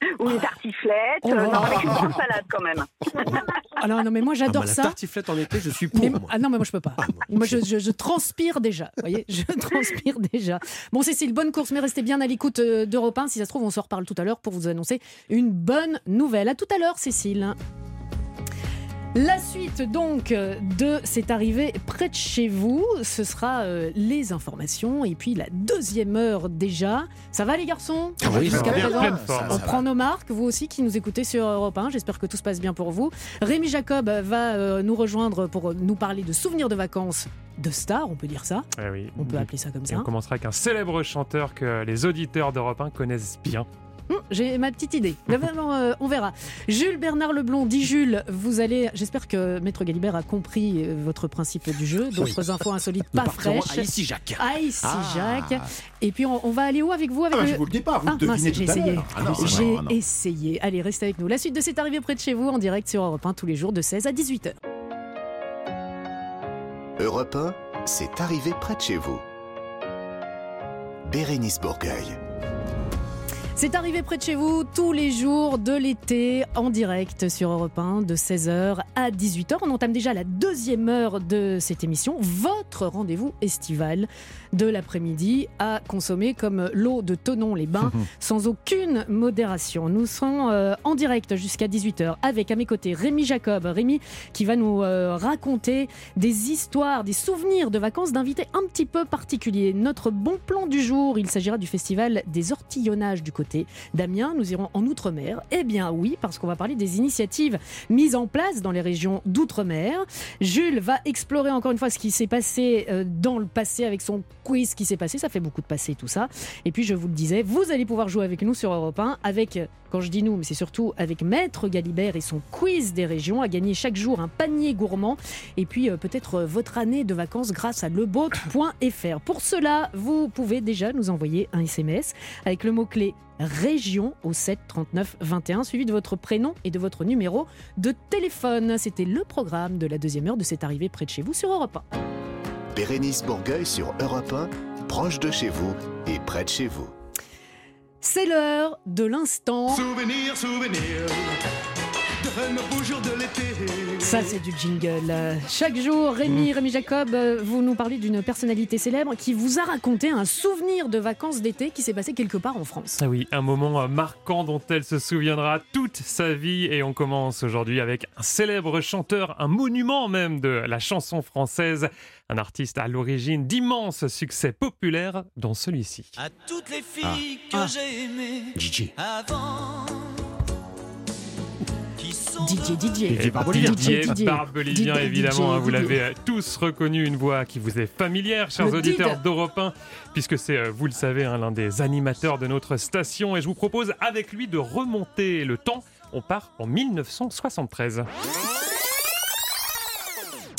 ou une tartiflette. Oh Euh, non, avec une grande salade quand même. Alors non, mais moi Ah, j'adore La ça. tartiflette en été, je suis pour. Mais- moi. ah non, mais moi je peux pas. Ah, moi, Moi je, je- je transpire déjà. Vous voyez, je transpire déjà. Bon, Cécile, bonne course, mais restez bien à l'écoute euh, d'Europe 1. Si ça se trouve, on se reparle tout à l'heure pour vous annoncer une bonne nouvelle. À tout à l'heure, Cécile. La suite donc de C'est arrivé près de chez vous, ce sera euh, les informations et puis la deuxième heure déjà. Ça va les garçons? Ah oui, Jusqu'à présent, on prend nos marques, vous aussi qui nous écoutez sur Europe 1. J'espère que tout se passe bien pour vous. Rémi Jacob va euh, nous rejoindre pour nous parler de souvenirs de vacances de stars, on peut dire ça. Eh oui. On peut appeler ça comme Et ça. on commencera avec un célèbre chanteur que les auditeurs d'Europe 1 connaissent bien. Hum, J'ai ma petite idée. Mais vraiment, euh, on verra. Jules Bernard Leblond dit Jules, vous allez. J'espère que Maître Galibert a compris euh, votre principe du jeu. D'autres infos insolites pas fraîches. ici, Jacques. Ah, ici, Ah. Jacques. Et puis on, on va aller où avec vous avec Ah, le- je vous le dis pas, vous Ah, devinez j'ai essayé. Ah ah J'ai ah essayé. Allez, restez avec nous. La suite de C'est arrivé près de chez vous en direct sur Europe 1 tous les jours de 16 à 18h. Europe 1, c'est arrivé près de chez vous. Bérénice Bourgueil. C'est arrivé près de chez vous tous les jours de l'été en direct sur Europe 1 de 16h à 18h. On entame déjà la deuxième heure de cette émission, votre rendez-vous estival de l'après-midi à consommer comme l'eau de Tonon les bains sans aucune modération. Nous serons euh, en direct jusqu'à 18h avec à mes côtés Rémi Jacob. Rémi qui va nous euh, raconter des histoires, des souvenirs de vacances d'invités un petit peu particuliers. Notre bon plan du jour, il s'agira du festival des ortillonnages du côté d'Amiens. Nous irons en Outre-mer. Eh bien oui, parce qu'on va parler des initiatives mises en place dans les régions d'Outre-mer. Jules va explorer encore une fois ce qui s'est passé euh, dans le passé avec son quiz qui s'est passé. Ça fait beaucoup de passé tout ça. Et puis je vous le disais, vous allez pouvoir jouer avec nous sur Europe 1 avec, quand je dis nous, mais c'est surtout avec Maître Galibert et son quiz des régions à gagner chaque jour un panier gourmand et puis euh, peut-être euh, votre année de vacances grâce à leboat.fr. Pour cela, vous pouvez déjà nous envoyer un SMS avec le mot-clé région au 7 39 21, suivi de votre prénom et de votre numéro de téléphone. C'était le programme de la deuxième heure de cette arrivée près de chez vous sur Europe 1. Bérénice Bourgueil sur Europe 1, proche de chez vous et près de chez vous. C'est l'heure de l'instant. Souvenir, souvenir. De beau jour de l'été. Ça, c'est du jingle. Chaque jour, Rémi, Rémi Jacob, euh, vous nous parlez d'une personnalité célèbre qui vous a raconté un souvenir de vacances d'été qui s'est passé quelque part en France. Ah oui, un moment marquant dont elle se souviendra toute sa vie. Et on commence aujourd'hui avec un célèbre chanteur, un monument même de la chanson française. Un artiste à l'origine d'immenses succès populaires, dont celui-ci. À toutes les filles que j'ai aimées avant. Didier, Didier. Et Barbelivien. Didier Didier. Barbelivien, Didier, évidemment, hein, vous Didier. l'avez euh, tous reconnu, une voix qui vous est familière, chers Le auditeurs d'Europe 1, puisque c'est, euh, vous le savez, hein, l'un des animateurs de notre station. Et je vous propose avec lui de remonter le temps. On part en 1973.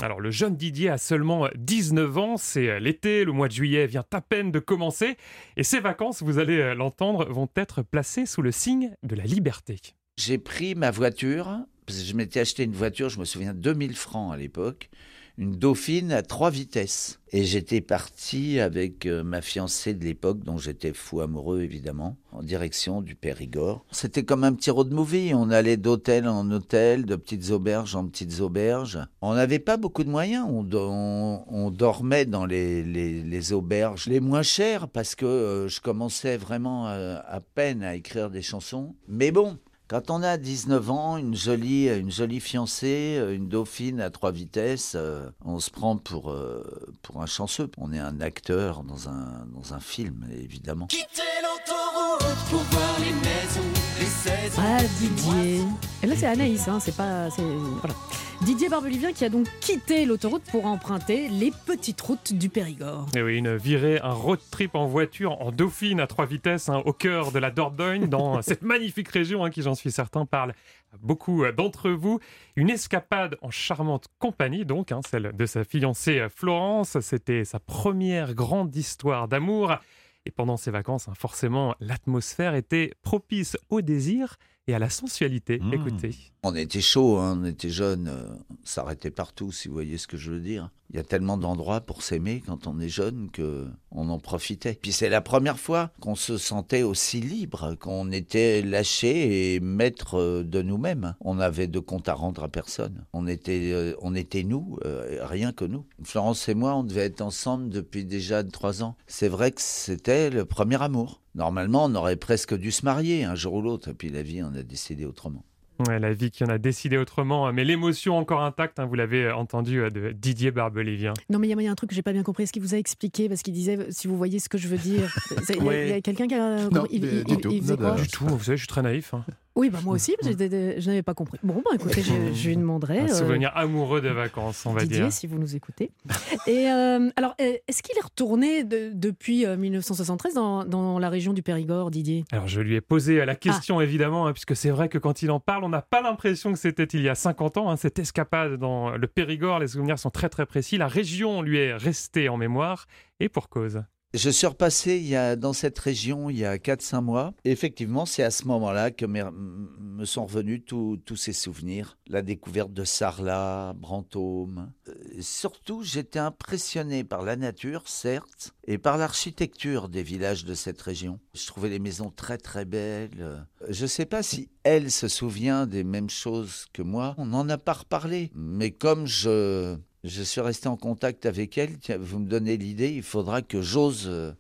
Alors le jeune Didier a seulement 19 ans, c'est euh, l'été, le mois de juillet vient à peine de commencer, et ses vacances, vous allez euh, l'entendre, vont être placées sous le signe de la liberté. J'ai pris ma voiture, parce que je m'étais acheté une voiture, je me souviens, 2000 francs à l'époque, une Dauphine à trois vitesses. Et j'étais parti avec euh, ma fiancée de l'époque, dont j'étais fou amoureux évidemment, en direction du Périgord. C'était comme un petit road movie, on allait d'hôtel en hôtel, de petites auberges en petites auberges. On n'avait pas beaucoup de moyens, on, do- on- on dormait dans les auberges les moins chères, parce que euh, je commençais vraiment euh, à peine à écrire des chansons. Mais bon, quand on a 19 ans, une jolie, fiancée, euh, une dauphine à trois vitesses, euh, on se prend pour, euh, pour un chanceux. On est un acteur dans un, film, évidemment. Ah, Didier. Et là, c'est Anaïs, hein, c'est pas. Voilà. Didier Barbelivien qui a donc quitté l'autoroute pour emprunter les petites routes du Périgord. Et oui, une virée, un road trip en voiture, en Dauphine à trois vitesses, hein, au cœur de la Dordogne, dans cette magnifique région hein, qui, j'en suis certain, parle à beaucoup euh, d'entre vous. Une escapade en charmante compagnie, donc, hein, celle de sa fiancée euh, Florence. C'était sa première grande histoire d'amour. Et pendant ces vacances, hein, forcément, l'atmosphère était propice au désir et à la sensualité. Mmh. Écoutez. On était chaud, hein, on était jeunes, euh, on s'arrêtait partout, si vous voyez ce que je veux dire. Il y a tellement d'endroits pour s'aimer quand on est jeune que on en profitait. Puis c'est la première fois qu'on se sentait aussi libre, qu'on était lâché et maître de nous-mêmes. On avait de compte à rendre à personne. On était, euh, on était nous, euh, rien que nous. Florence et moi, on devait être ensemble depuis déjà trois ans. C'est vrai que c'était le premier amour. Normalement, on aurait presque dû se marier un jour ou l'autre, et puis la vie en a décidé autrement. Ouais, la vie qui en a décidé autrement, hein, mais l'émotion encore intacte, hein, vous l'avez euh, entendu euh, de Didier Barbelivien. Non, mais il y a- il y, a un truc que j'ai pas bien compris. Est-ce qu'il vous a expliqué? Parce qu'il disait, euh, si vous voyez ce que je veux dire. Il y a- quelqu'un qui a. Non, il, il- du il- tout. il faisait Non, quoi? Du tout, vous savez, je suis très naïf. hein. Oui, bah moi aussi, j'étais- je n'avais pas compris. Bon, bah écoutez, je, je lui demanderai. Un euh, souvenir amoureux de vacances, on va Didier, dire. si vous nous écoutez. Et euh, alors, euh, est-ce qu'il est retourné de- depuis euh, 1973 dans, dans la région du Périgord, Didier? Alors je lui ai posé Ah. la question évidemment, hein, puisque c'est vrai que quand il en parle, on n'a pas l'impression que c'était il y a 50 ans, hein, cette escapade dans le Périgord, les souvenirs sont très très précis, la région lui est restée en mémoire, et pour cause. Je suis repassé il y a, dans cette région il y a 4-5 mois. Effectivement, c'est à ce moment-là que me, sont revenus tous ces souvenirs. La découverte de Sarlat, Brantôme. Euh, surtout, j'étais impressionné par la nature, certes, et par l'architecture des villages de cette région. Je trouvais les maisons très très belles. Je ne sais pas si elle se souvient des mêmes choses que moi. On n'en a pas reparlé. Mais comme je je suis resté en contact avec elle. Tiens, vous me donnez l'idée, il faudra que j'ose euh,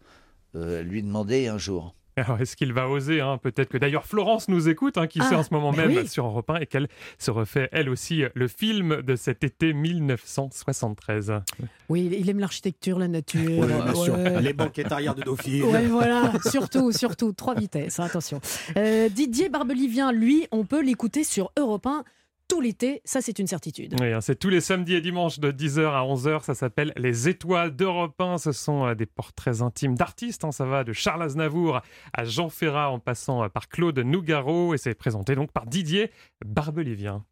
euh, lui demander un jour. Alors, est-ce qu'il va oser hein? Peut-être que d'ailleurs Florence nous écoute, hein, qui Ah, sait en ce moment même oui. sur Europe 1 et qu'elle se refait elle aussi le film de cet été 1973. Oui, il aime l'architecture, la nature. Ouais, bien sûr. Ouais. Les banquettes arrière de Dauphine. Ouais, voilà, surtout, surtout, trois vitesses, hein, attention. Euh, Didier Barbelivien, lui, on peut l'écouter sur Europe 1 tout l'été, ça c'est une certitude. Oui, hein, c'est tous les samedis et dimanches de 10h à 11h. Ça s'appelle Les Étoiles d'Europe 1. Ce sont euh, des portraits intimes d'artistes. hein. Ça va de Charles Aznavour à Jean Ferrat en passant euh, par Claude Nougaro. Et c'est présenté donc par Didier Barbelivien.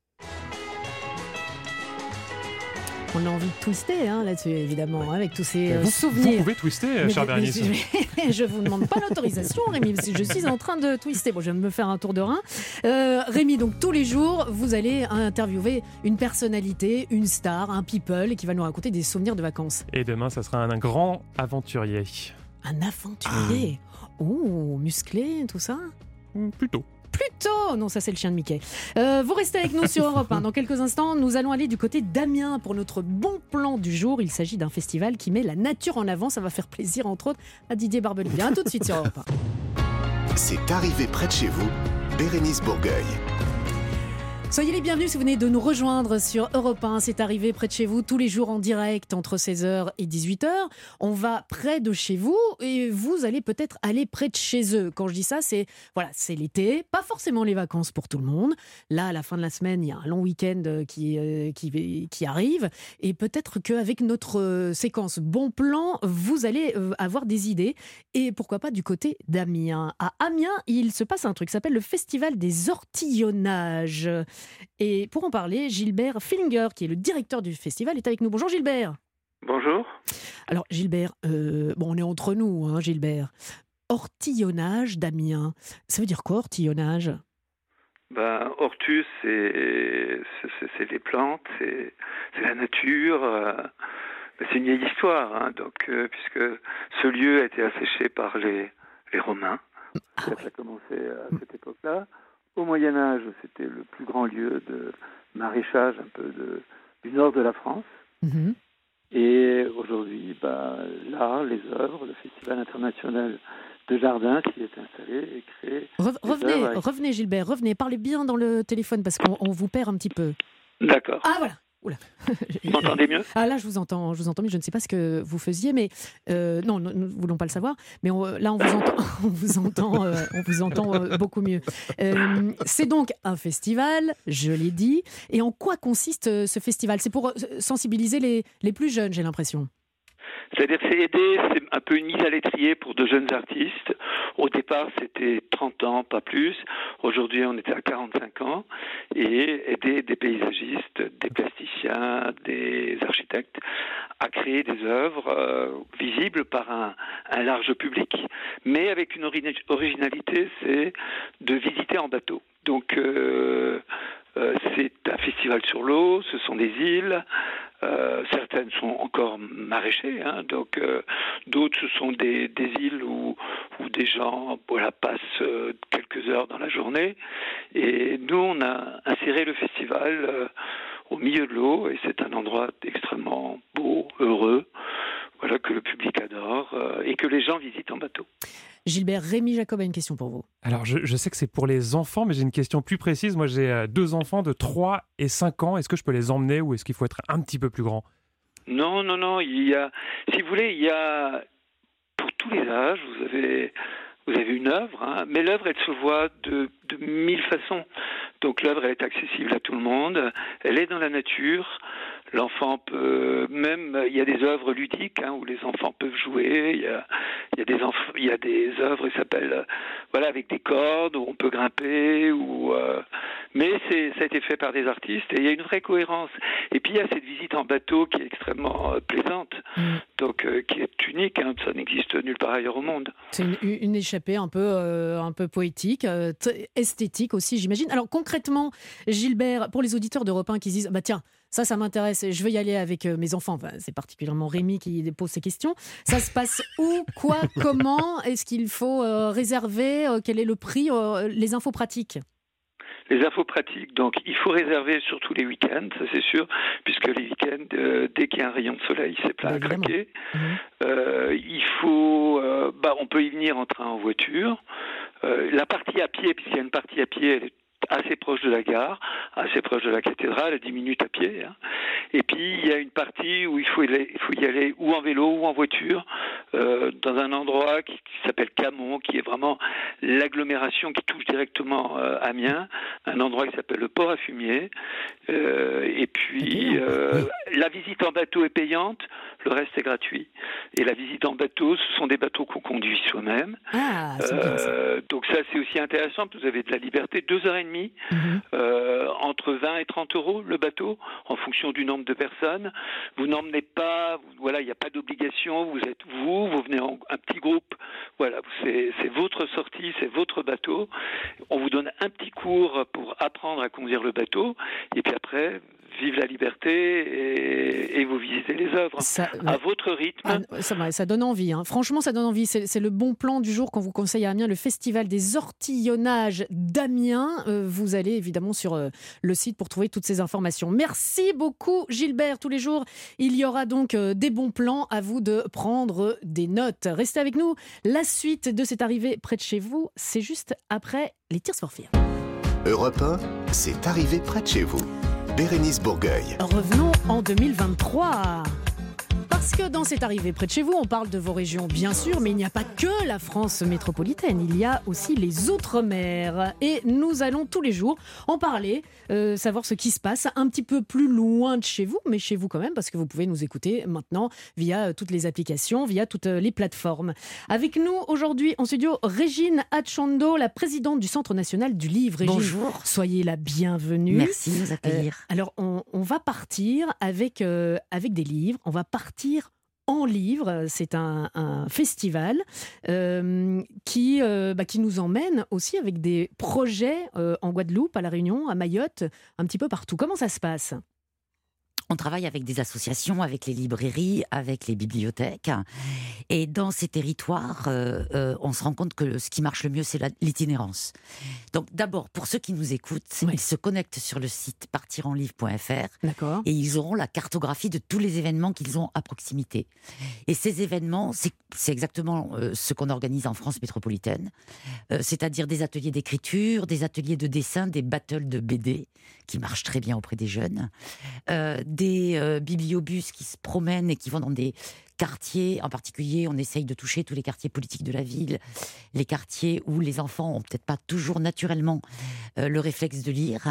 On a envie de twister hein, là-dessus, évidemment, hein, avec tous ces euh, vous, souvenirs. vous pouvez twister, euh, cher mais je vous demande pas l'autorisation, Rémi, parce que je suis en train de twister. Bon, je vais me faire un tour de rein. Euh, Rémi, donc tous les jours, vous allez interviewer une personnalité, une star, un people, qui va nous raconter des souvenirs de vacances. Et demain, ça sera un, un grand aventurier. Un aventurier. Oh, musclé, tout ça? Plutôt. Plutôt Non, ça c'est le chien de Mickey. Euh, vous restez avec nous sur Europe 1. Dans quelques instants, nous allons aller du côté d'Amiens pour notre bon plan du jour. Il s'agit d'un festival qui met la nature en avant. Ça va faire plaisir, entre autres, à Didier Barbelivien. À tout de suite sur Europe 1. C'est arrivé près de chez vous, Bérénice Bourgueil. Soyez les bienvenus si vous venez de nous rejoindre sur Europe 1. C'est arrivé près de chez vous tous les jours en direct entre 16h et 18h. On va près de chez vous et vous allez peut-être aller près de chez eux. Quand je dis ça, c'est voilà, c'est l'été, pas forcément les vacances pour tout le monde. Là, à la fin de la semaine, il y a un long week-end euh, qui, euh, qui, qui arrive et peut-être qu'avec notre euh, séquence bon plan, vous allez avoir des idées et pourquoi pas du côté d'Amiens. À Amiens, il se passe un truc qui s'appelle le Festival des ortillonnages. Et pour en parler, Gilbert Fillinger, qui est le directeur du festival, est avec nous. Bonjour Gilbert. Bonjour. Alors Gilbert, euh, bon, on est entre nous, hein, Gilbert. Ortillonnage d'Amiens, ça veut dire quoi ortillonnage? Ben, Hortus, c'est les plantes, c'est la nature. euh, c'est une vieille histoire, hein, donc euh, puisque ce lieu a été asséché par les les Romains. Ça a commencé à cette époque-là. Au Moyen Âge, c'était le plus grand lieu de maraîchage un peu de, du nord de la France. Mhm. Et aujourd'hui, ben, là, les œuvres, le Festival international de jardin s'y est installé et créé. Re- revenez, avec- revenez Gilbert, revenez, parlez bien dans le téléphone parce qu'on on vous perd un petit peu. D'accord. Ah voilà. Oula. Vous m'entendez mieux? Ah là, je vous entends, je vous entends mieux. Je ne sais pas ce que vous faisiez, mais euh, non, nous ne voulons pas le savoir. Mais on- là, on vous entend, on vous entend, euh, on vous entend euh, beaucoup mieux. C'est donc un festival, je l'ai dit. Et en quoi consiste ce festival? C'est pour sensibiliser les, les plus jeunes, j'ai l'impression. C'est-à-dire c'est aider, c'est un peu une mise à l'étrier pour de jeunes artistes. Au départ, c'était 30 ans, pas plus. Aujourd'hui, on était à 45 ans. Et aider des paysagistes, des plasticiens, des architectes à créer des œuvres euh, visibles par un, large public, mais avec une ori- originalité, c'est de visiter en bateau. Donc, euh, euh, c'est un festival sur l'eau, ce sont des îles. Euh, certaines sont encore maraîchées, hein, donc euh, d'autres ce sont des, îles où, des gens passent euh, quelques heures dans la journée. Et nous, on a inséré le festival au milieu de l'eau et c'est un endroit extrêmement beau, heureux, voilà que le public adore euh, et que les gens visitent en bateau. Gilbert, Rémi Jacob a une question pour vous. Alors, je, je sais que c'est pour les enfants, mais j'ai une question plus précise. Moi, j'ai euh, deux enfants de 3 et 5 ans. Est-ce que je peux les emmener ou est-ce qu'il faut être un petit peu plus grand? Non, non, non. Il y a, si vous voulez, il y a pour tous les âges. Vous avez, vous avez une œuvre, hein, mais l'œuvre, elle se voit de, de mille façons. Donc l'œuvre, elle est accessible à tout le monde. Elle est dans la nature. L'enfant peut même, il y a des œuvres ludiques hein, où les enfants peuvent jouer. Il y a, il y a des enf- il y a des œuvres qui s'appellent, voilà, avec des cordes où on peut grimper. Ou, euh, mais c'est, ça a été fait par des artistes et il y a une vraie cohérence. Et puis il y a cette visite en bateau qui est extrêmement euh, plaisante, donc euh, qui est unique. hein, ça n'existe nulle part ailleurs au monde. C'est une, une échappée un peu, un peu poétique, esthétique aussi, j'imagine. Alors concrètement, Gilbert, pour les auditeurs d'Europe 1 qui se disent, bah tiens, ça, ça m'intéresse, je veux y aller avec euh, mes enfants. Enfin, c'est particulièrement Rémi qui pose ces questions. Ça se passe où, quoi, comment Est-ce qu'il faut euh, réserver Euh, Quel est le prix Les infos pratiques? Les infos pratiques, donc il faut réserver surtout les week-ends, ça c'est sûr, puisque les week-ends, euh, dès qu'il y a un rayon de soleil, c'est plein à craquer. Euh, il faut, euh, bah, on peut y venir en train, en voiture. La partie à pied, puisqu'il y a une partie à pied, elle est assez proche de la gare, assez proche de la cathédrale, à 10 minutes à pied. hein. Et puis il y a une partie où il faut, aller- il faut y aller ou en vélo ou en voiture, euh, dans un endroit qui, qui s'appelle Camon, qui est vraiment l'agglomération qui touche directement euh, Amiens, un endroit qui s'appelle le port à fumier. Euh, et puis la visite en bateau est payante, le reste est gratuit. Et la visite en bateau, ce sont des bateaux qu'on conduit soi-même. Ah. Euh, donc ça c'est aussi intéressant, vous avez de la liberté, deux heures et demie, Mhm. euh, entre 20 et 30 euros le bateau, en fonction du nombre de personnes. Vous n'emmenez pas, voilà, il n'y a pas d'obligation, vous êtes vous, vous venez en un petit groupe, voilà, c'est votre sortie, c'est votre bateau. On vous donne un petit cours pour apprendre à conduire le bateau, et puis après, vive la liberté et, et vous visitez les œuvres à votre rythme. Ah, ça, va, ça donne envie. hein. Franchement, ça donne envie. C'est le bon plan du jour qu'on vous conseille à Amiens, le festival des ortillonnages d'Amiens. Euh, vous allez évidemment sur euh, le site pour trouver toutes ces informations. Merci beaucoup, Gilbert. Tous les jours, il y aura donc euh, des bons plans. À vous de prendre des notes. Restez avec nous. La suite de cette arrivée près de chez vous, c'est juste après les tirs Fear. Europe 1, c'est arrivé près de chez vous. Bérénice Bourgueil. Revenons en 2023. Parce que dans cette arrivée près de chez vous, on parle de vos régions, bien sûr, mais il n'y a pas que la France métropolitaine, il y a aussi les Outre-mer. Et nous allons tous les jours en parler, euh, savoir ce qui se passe un petit peu plus loin de chez vous, mais chez vous quand même, parce que vous pouvez nous écouter maintenant via euh, toutes les applications, via toutes euh, les plateformes. Avec nous aujourd'hui en studio, Régine Achondo, la présidente du Centre national du livre. Régine, Bonjour. Soyez la bienvenue. Merci de nous accueillir. Euh, alors, on, on va partir avec, euh, avec des livres. On va partir en livre. C'est un, festival euh, qui, euh, bah, qui nous emmène aussi avec des projets euh, en Guadeloupe, à La Réunion, à Mayotte, un petit peu partout. Comment ça se passe? On travaille avec des associations, avec les librairies, avec les bibliothèques. Et dans ces territoires, euh, euh, on se rend compte que ce qui marche le mieux, c'est l'itinérance. Donc d'abord, pour ceux qui nous écoutent, ils se connectent sur le site partirenlivre.fr et ils auront la cartographie de tous les événements qu'ils ont à proximité. Et ces événements, c'est exactement euh, ce qu'on organise en France métropolitaine, c'est-à-dire des ateliers d'écriture, des ateliers de dessin, des battles de BD qui marchent très bien auprès des jeunes, des euh, bibliobus qui se promènent et qui vont dans des quartiers, en particulier, on essaye de toucher tous les quartiers politiques de la ville, les quartiers où les enfants ont peut-être pas toujours naturellement euh, le réflexe de lire.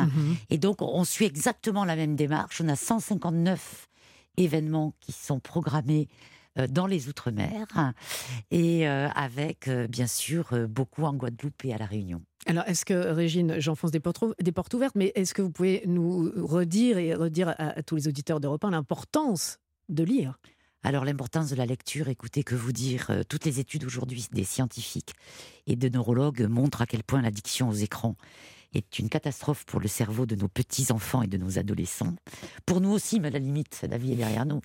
Et donc, on suit exactement la même démarche. On a 159 événements qui sont programmés euh, dans les Outre-mer et avec, bien sûr, beaucoup en Guadeloupe et à La Réunion. Alors, est-ce que, Régine, j'enfonce des portes, ouvertes, mais est-ce que vous pouvez nous redire et redire à, à tous les auditeurs d'Europe 1 l'importance de lire? Alors l'importance de la lecture, écoutez, que vous dire, euh, toutes les études aujourd'hui des scientifiques et de neurologues montrent à quel point l'addiction aux écrans est une catastrophe pour le cerveau de nos petits-enfants et de nos adolescents. Pour nous aussi, mais à la limite, la vie est derrière nous.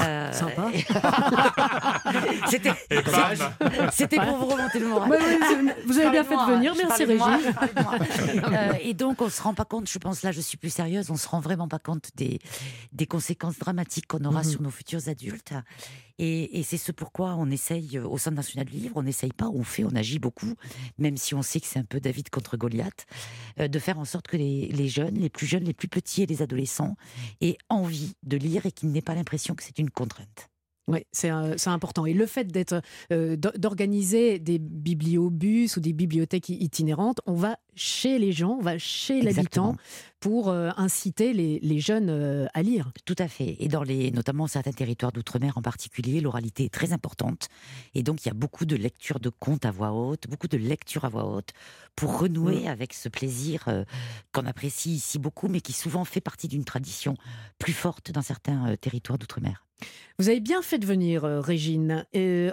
Euh, Sympa. C'était pour vous remonter le moral. Ouais, vous avez bien fait de venir. Merci, moi. Euh, et donc, on se rend pas compte, je pense, là, je suis plus sérieuse, on se rend vraiment pas compte des, des conséquences dramatiques qu'on aura Mhm. sur nos futurs adultes. Et, et c'est ce pourquoi on essaye, euh, au Centre national du livre, on n'essaye pas, on fait, on agit beaucoup, même si on sait que c'est un peu David contre Goliath, euh, de faire en sorte que les, les jeunes, les plus jeunes, les plus petits et les adolescents aient envie de lire et qu'ils n'aient pas l'impression que c'est une contrainte. Oui, c'est important. Et le fait d'être euh, d'o- d'organiser des bibliobus ou des bibliothèques itinérantes, on va chez les gens, on va chez l'habitant. Pour euh, inciter les, les jeunes euh, à lire. Tout à fait. Et dans les, notamment certains territoires d'outre-mer en particulier, l'oralité est très importante. Et donc, il y a beaucoup de lectures de contes à voix haute, beaucoup de lectures à voix haute pour renouer avec ce plaisir euh, qu'on apprécie ici beaucoup, mais qui souvent fait partie d'une tradition plus forte dans certains euh, territoires d'outre-mer. Vous avez bien fait de venir, euh, Régine.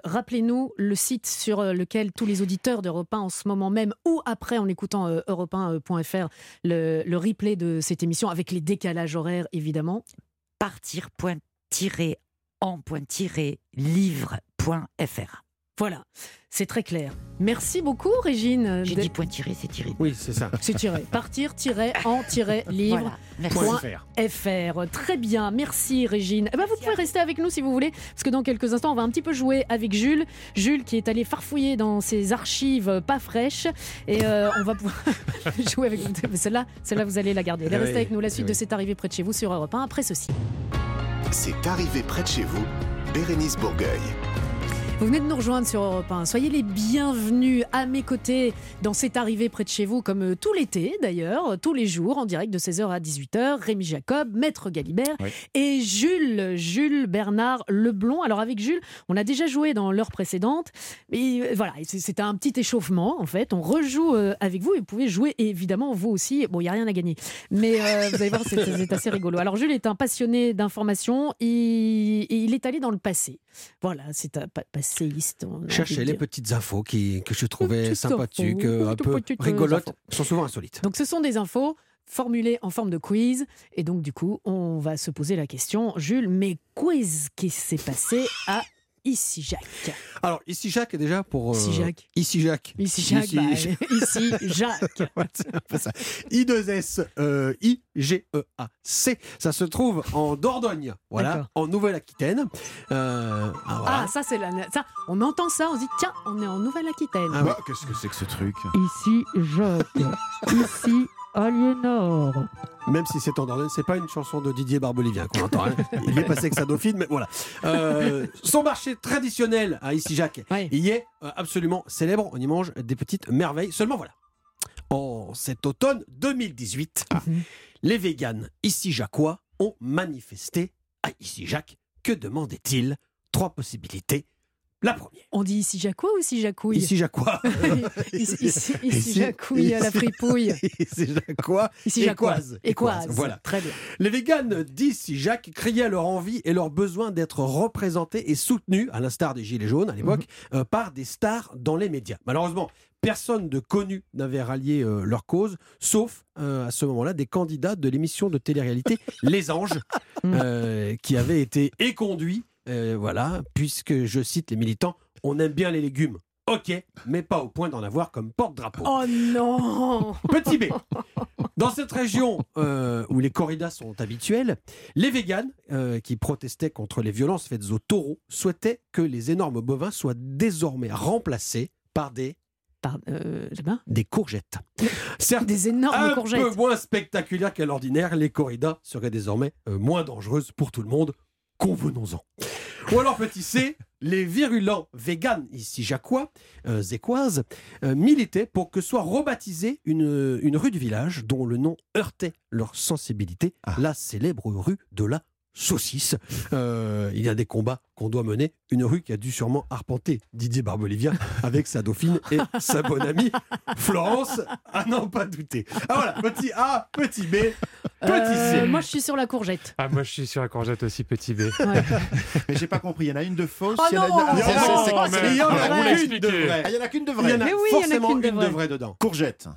Rappelez-nous le site sur lequel tous les auditeurs d'Europe 1 en ce moment même ou après en écoutant euh, europe1.fr le, le replay de cette émission avec les décalages horaires évidemment. Partir.en.livre.fr. Voilà, c'est très clair. Merci beaucoup, Régine. J'ai dit point tiré, c'est tiré. Oui, c'est ça. C'est tiré. Partir-en-livre. Voilà, merci. .fr. Très bien, merci Régine. Eh ben, vous pouvez rester avec nous si vous voulez, parce que dans quelques instants, on va un petit peu jouer avec Jules. Jules qui est allé farfouiller dans ses archives pas fraîches. Et euh, on va pouvoir jouer avec vous. Mais Celle-là, celle-là, vous allez la garder. Allez, Eh restez oui, avec nous. La eh suite de. C'est arrivé près de chez vous sur Europe 1 après ceci. C'est arrivé près de chez vous, Bérénice Bourgueil. Vous venez de nous rejoindre sur Europe 1. Soyez les bienvenus à mes côtés dans C'est arrivé près de chez vous, comme euh, tout l'été d'ailleurs, euh, tous les jours en direct de 16h à 18h. Rémi Jacob, Maître Galibert Oui. et Jules, Jules Bernard Leblond. Alors avec Jules, on a déjà joué dans l'heure précédente. Mais euh, voilà, c'est- c'était un petit échauffement en fait. On rejoue avec vous et vous pouvez jouer évidemment vous aussi. Bon, il n'y a rien à gagner. Mais euh, vous allez voir, c'est assez rigolo. Alors Jules est un passionné d'information. Il, et il est allé dans le passé. Voilà, c'est un pa- passéiste. de les petites infos qui, que je trouvais sympathiques, euh, un peu rigolotes, sont souvent insolites. Donc ce sont des infos formulées en forme de quiz. Et donc du coup, on va se poser la question, Jules, mais quiz qui s'est passé à Ici Jacques Alors, ici Jacques, déjà, pour... euh, Ici Jacques. Ici Jacques. Ici Jacques, bah, ici Jacques. Ouais, c'est un peu ça. I2S, euh, I-G-E-A-C. Ça se trouve en Dordogne, voilà, en Nouvelle-Aquitaine. Euh, ah, voilà. Ah, ça c'est la... ça, on entend ça, on se dit tiens, on est en Nouvelle-Aquitaine. Ah. Bah, Qu'est-ce que c'est que ce truc? Ici Jacques. Ici Aliénor. Même si c'est en c'est pas une chanson de Didier Barbelivien qu'on entend. hein. Il est passé avec sa dauphine, mais voilà. Euh, son marché traditionnel à Ici Jacques, il y est euh, absolument célèbre. On y mange des petites merveilles. Seulement voilà. En cet automne 2018, les véganes ici jacquois ont manifesté à Ici Jacques. Que demandaient-ils? Trois possibilités. La première. On dit ici Jacquois ou ici Jacouille Ici Jacquois. ici, ici, ici Jacouille à la fripouille. Ici Jacquois. Ici Jacquois. Écoise. Voilà. Très bien. Les véganes d'ici Jacques criaient leur envie et leur besoin d'être représentés et soutenus, à l'instar des Gilets jaunes à l'époque, Mhm. euh, par des stars dans les médias. Malheureusement, personne de connu n'avait rallié euh, leur cause, sauf euh, à ce moment-là des candidats de l'émission de télé-réalité Les Anges, euh, qui avaient été éconduits, euh, voilà, puisque, je cite les militants, on aime bien les légumes. Ok, mais pas au point d'en avoir comme porte-drapeau. Oh non Petit B. Dans cette région euh, où les corridas sont habituelles, les véganes, euh, qui protestaient contre les violences faites aux taureaux, souhaitaient que les énormes bovins soient désormais remplacés par des Par, euh, des courgettes. Certes, Des énormes un courgettes. peu moins spectaculaires qu'à l'ordinaire, les corridas seraient désormais moins dangereuses pour tout le monde. Convenons-en. Ou alors, petit C, les virulents véganes, ici jacquois, euh, zécoises, euh, militaient pour que soit rebaptisée une, une rue du village dont le nom heurtait leur sensibilité, la célèbre rue de la saucisse. Euh, il y a des combats qu'on doit mener, une rue qui a dû sûrement arpenter Didier Barbelivien avec sa dauphine et sa bonne amie Florence, à n'en pas douter. Ah voilà, petit A, petit B, petit Euh, C. moi, je suis sur la courgette. Ah, moi, je suis sur la courgette aussi, petit B. Mais j'ai pas compris, il y en a une de fausse Oh il y en a non Ah, Il y en c'est- a- c'est- c'est- mais c'est- il y en a Ah, vous une l'expliquez. de vraie. Ah, il y en a qu'une de Il y vraie. en a Mais oui, il y en a forcément qu'une de une de vraie. vraie dedans. Courgette.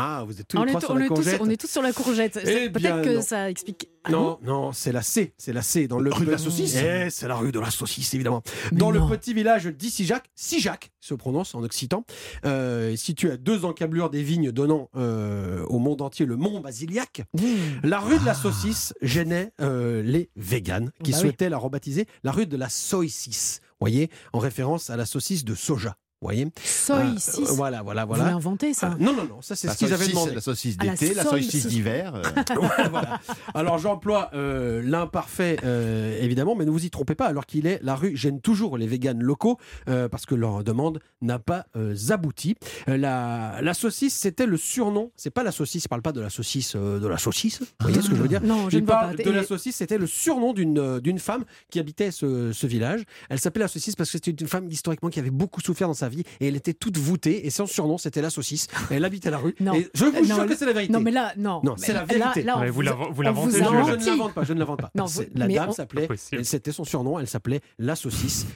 Ah, vous êtes tous On les est, trois sur on la est tous, courgette on est tous sur la courgette. Eh Peut-être que non. ça explique. Ah Non, non, c'est la C, c'est la C dans le Rue de la saucisse Eh, c'est la rue de la saucisse évidemment. Mais dans non. le petit village d'Issijac, Sijac se prononce en occitan, euh, situé à deux encablures des vignes donnant euh, au monde entier le mont Basiliac. Mmh. La rue de la saucisse gênait euh, les véganes qui Bah oui. souhaitaient la rebaptiser la rue de la soicis. Voyez, en référence à la saucisse de soja. Voyez Soy Euh, 6. Voilà, voilà, Vous voilà. l'avez inventé, ça Ah, non, non, non, ça c'est ce qu'ils avaient demandé. La saucisse Ah, la d'été, la saucisse d'hiver. euh. Voilà. Alors j'emploie euh, l'imparfait euh, évidemment, mais ne vous y trompez pas. Alors qu'il est, la rue gêne toujours les véganes locaux euh, parce que leur demande n'a pas euh, abouti. Euh, la, la saucisse, c'était le surnom. C'est pas la saucisse. Je parle pas de la saucisse, euh, de la saucisse. Vous voyez ce que je veux dire Non, je ne parle pas. de la saucisse. C'était le surnom d'une euh, d'une femme qui habitait ce, ce village. Elle s'appelait la saucisse parce que c'était une femme historiquement qui avait beaucoup souffert dans sa vie et elle était toute voûtée et son surnom c'était la saucisse. Elle habitait la rue. Non. Et je vous Non, jure le- que c'est la vérité. Non, mais là, non. Non, c'est la là- vérité. là, on Ouais, vous l'inventez, Jules. je ne l'invente pas, je ne l'invente pas. Non, vous- la mais dame on- s'appelait, c'était son surnom, elle s'appelait la saucisse.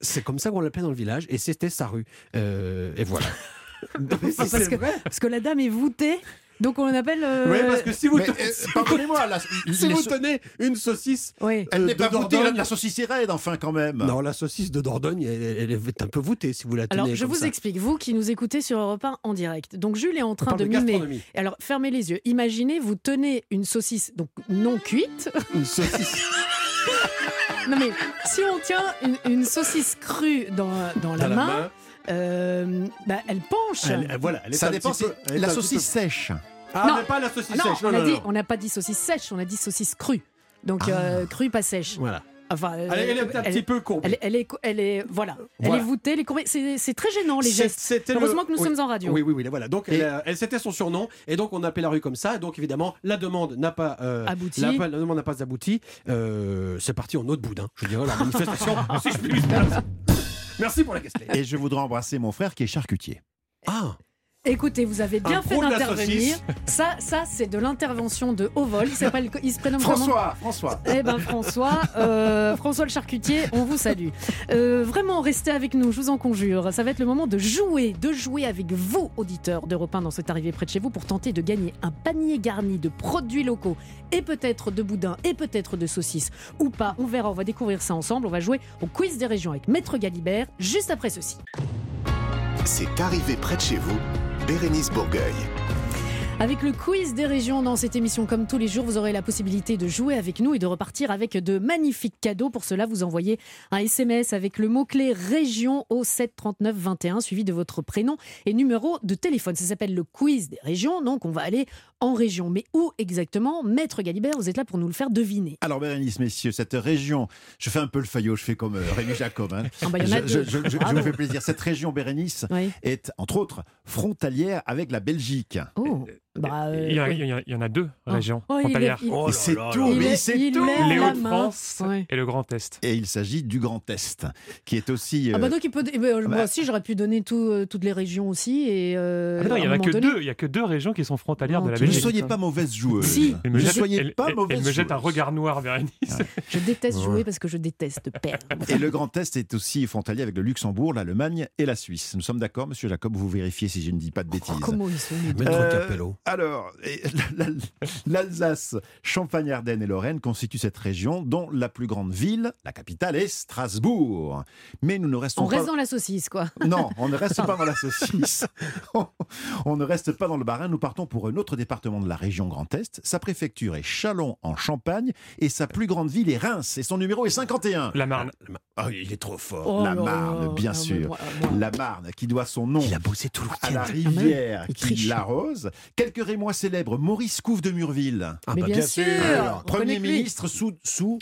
C'est comme ça qu'on l'appelait dans le village et c'était sa rue. Euh, et voilà. Mais parce, que, vrai. parce que la dame est voûtée, donc on l'appelle. euh, Oui, parce que si vous, tenez, euh, pardonnez-moi, la- si vous tenez une saucisse, Oui. elle euh, n'est de pas voûtée, la, Dordogne- la saucisse est raide, enfin, quand même. non, la saucisse de Dordogne, elle, elle est un peu voûtée si vous la tenez. Alors, je comme vous ça. explique, vous qui nous écoutez sur Europe 1 en direct. Donc, Jules est en train de de mimer. Alors, fermez les yeux. Imaginez, vous tenez une saucisse, donc non cuite. Une saucisse. non, mais si on tient une, une saucisse crue dans, dans la dans la main, main. Euh, bah, elle penche. Elle- elle- voilà, elle est Ça dépend, peu- c'est elle est la saucisse peu- sèche. Ah, Non. mais pas la saucisse Ah non, sèche. Non, on a non, dit- non. on n'a pas dit saucisse sèche, on a dit saucisse crue. Donc, euh, crue, pas sèche. Voilà. Enfin, euh, Elle, elle est un elle- petit peu courbe. Elle, elle est, elle est, voilà, elle est voûtée, elle est courbée. C'est c'est très gênant les C'est- gestes. c'était le- Heureusement que nous oui. sommes en radio. Oui, oui, oui, voilà. Donc, Et- elle, c'était son surnom, et donc on appelait la rue comme ça. Et donc, évidemment, la demande n'a pas euh, Abouti. La, la demande n'a pas abouti. Euh, c'est parti en autre boudin. Je dirais la manifestation. si je puis. Merci pour la question. Et je voudrais embrasser mon frère qui est charcutier. Ah, Écoutez, vous avez bien Un fait d'intervenir. Ça, ça c'est de l'intervention de haut vol. Il, s'appelle- il se prénomme comment François, François. Eh ben François, euh, François le charcutier, on vous salue. Euh, vraiment, restez avec nous, je vous en conjure. Ça va être le moment de jouer, de jouer avec vous, auditeurs d'Europe 1 dans cette arrivée près de chez vous, pour tenter de gagner un panier garni de produits locaux et peut-être de boudin et peut-être de saucisses ou pas. On verra, on va découvrir ça ensemble. On va jouer au quiz des régions avec Maître Galibert juste après ceci. C'est arrivé près de chez vous, Bérénice Bourgueil. Avec le quiz des régions dans cette émission, comme tous les jours, vous aurez la possibilité de jouer avec nous et de repartir avec de magnifiques cadeaux. Pour cela, vous envoyez un SMS avec le mot-clé région au 739 21, suivi de votre prénom et numéro de téléphone. Ça s'appelle le quiz des régions, donc on va aller en région. Mais où exactement Maître Galibert, vous êtes là pour nous le faire deviner. Alors, Bérénice, messieurs, cette région, je fais un peu le faillot, je fais comme euh, Rémi Jacob. hein. Ah bah, je, je- je- je Bravo. vous fais plaisir. Cette région, Bérénice, Oui. est entre autres frontalière avec la Belgique. Oh, bah, euh, Il y, a- oui. il y a- il y en a deux régions Oh, il est- frontalières. Et c'est tout, mais est- c'est tout. Les Hauts-de-France. Ouais. et le Grand Est. Et il s'agit du Grand Est, qui est aussi. Ah bah euh, donc il peut, eh ben, moi bah- aussi j'aurais pu donner tout, euh, toutes les régions aussi et euh, Ah non, il y à en a que donné- deux. Il y a que deux régions qui sont frontalières Non, de la tu- ne soyez pas mauvaise joueuse. Si. Elle me Ne jette- soyez elle- pas mauvaise Elle me jette un regard noir, Bérénice. Je déteste Ouais. jouer parce que je déteste perdre. Et le Grand Est est aussi frontalier avec le Luxembourg, l'Allemagne et la Suisse. Nous sommes d'accord, monsieur Jacob, vous vérifiez si je ne dis pas de bêtises. Oh, comment ils sont Euh, Capello. Alors, l'Alsace, Champagne-Ardenne et Lorraine constituent cette région dont la plus grande ville, la capitale, est Strasbourg. Mais nous ne restons On pas... reste dans la saucisse, quoi. Non, on ne reste pas dans la saucisse. On, ne reste pas dans le Bas-Rhin. Nous partons pour un autre département de la région Grand Est. Sa préfecture est Châlons en Champagne et sa plus grande ville est Reims. Et son numéro est 51. La Marne. Ah, il est trop fort. Oh la Marne, bien Ah, sûr. moi- moi- La Marne, qui doit son nom Il a bossé tout le à la rivière qui l'arrose. Quelques rémois célèbres, Maurice Couve de Murville. Ah bah, bien sûr, Premier ministre sous, sous,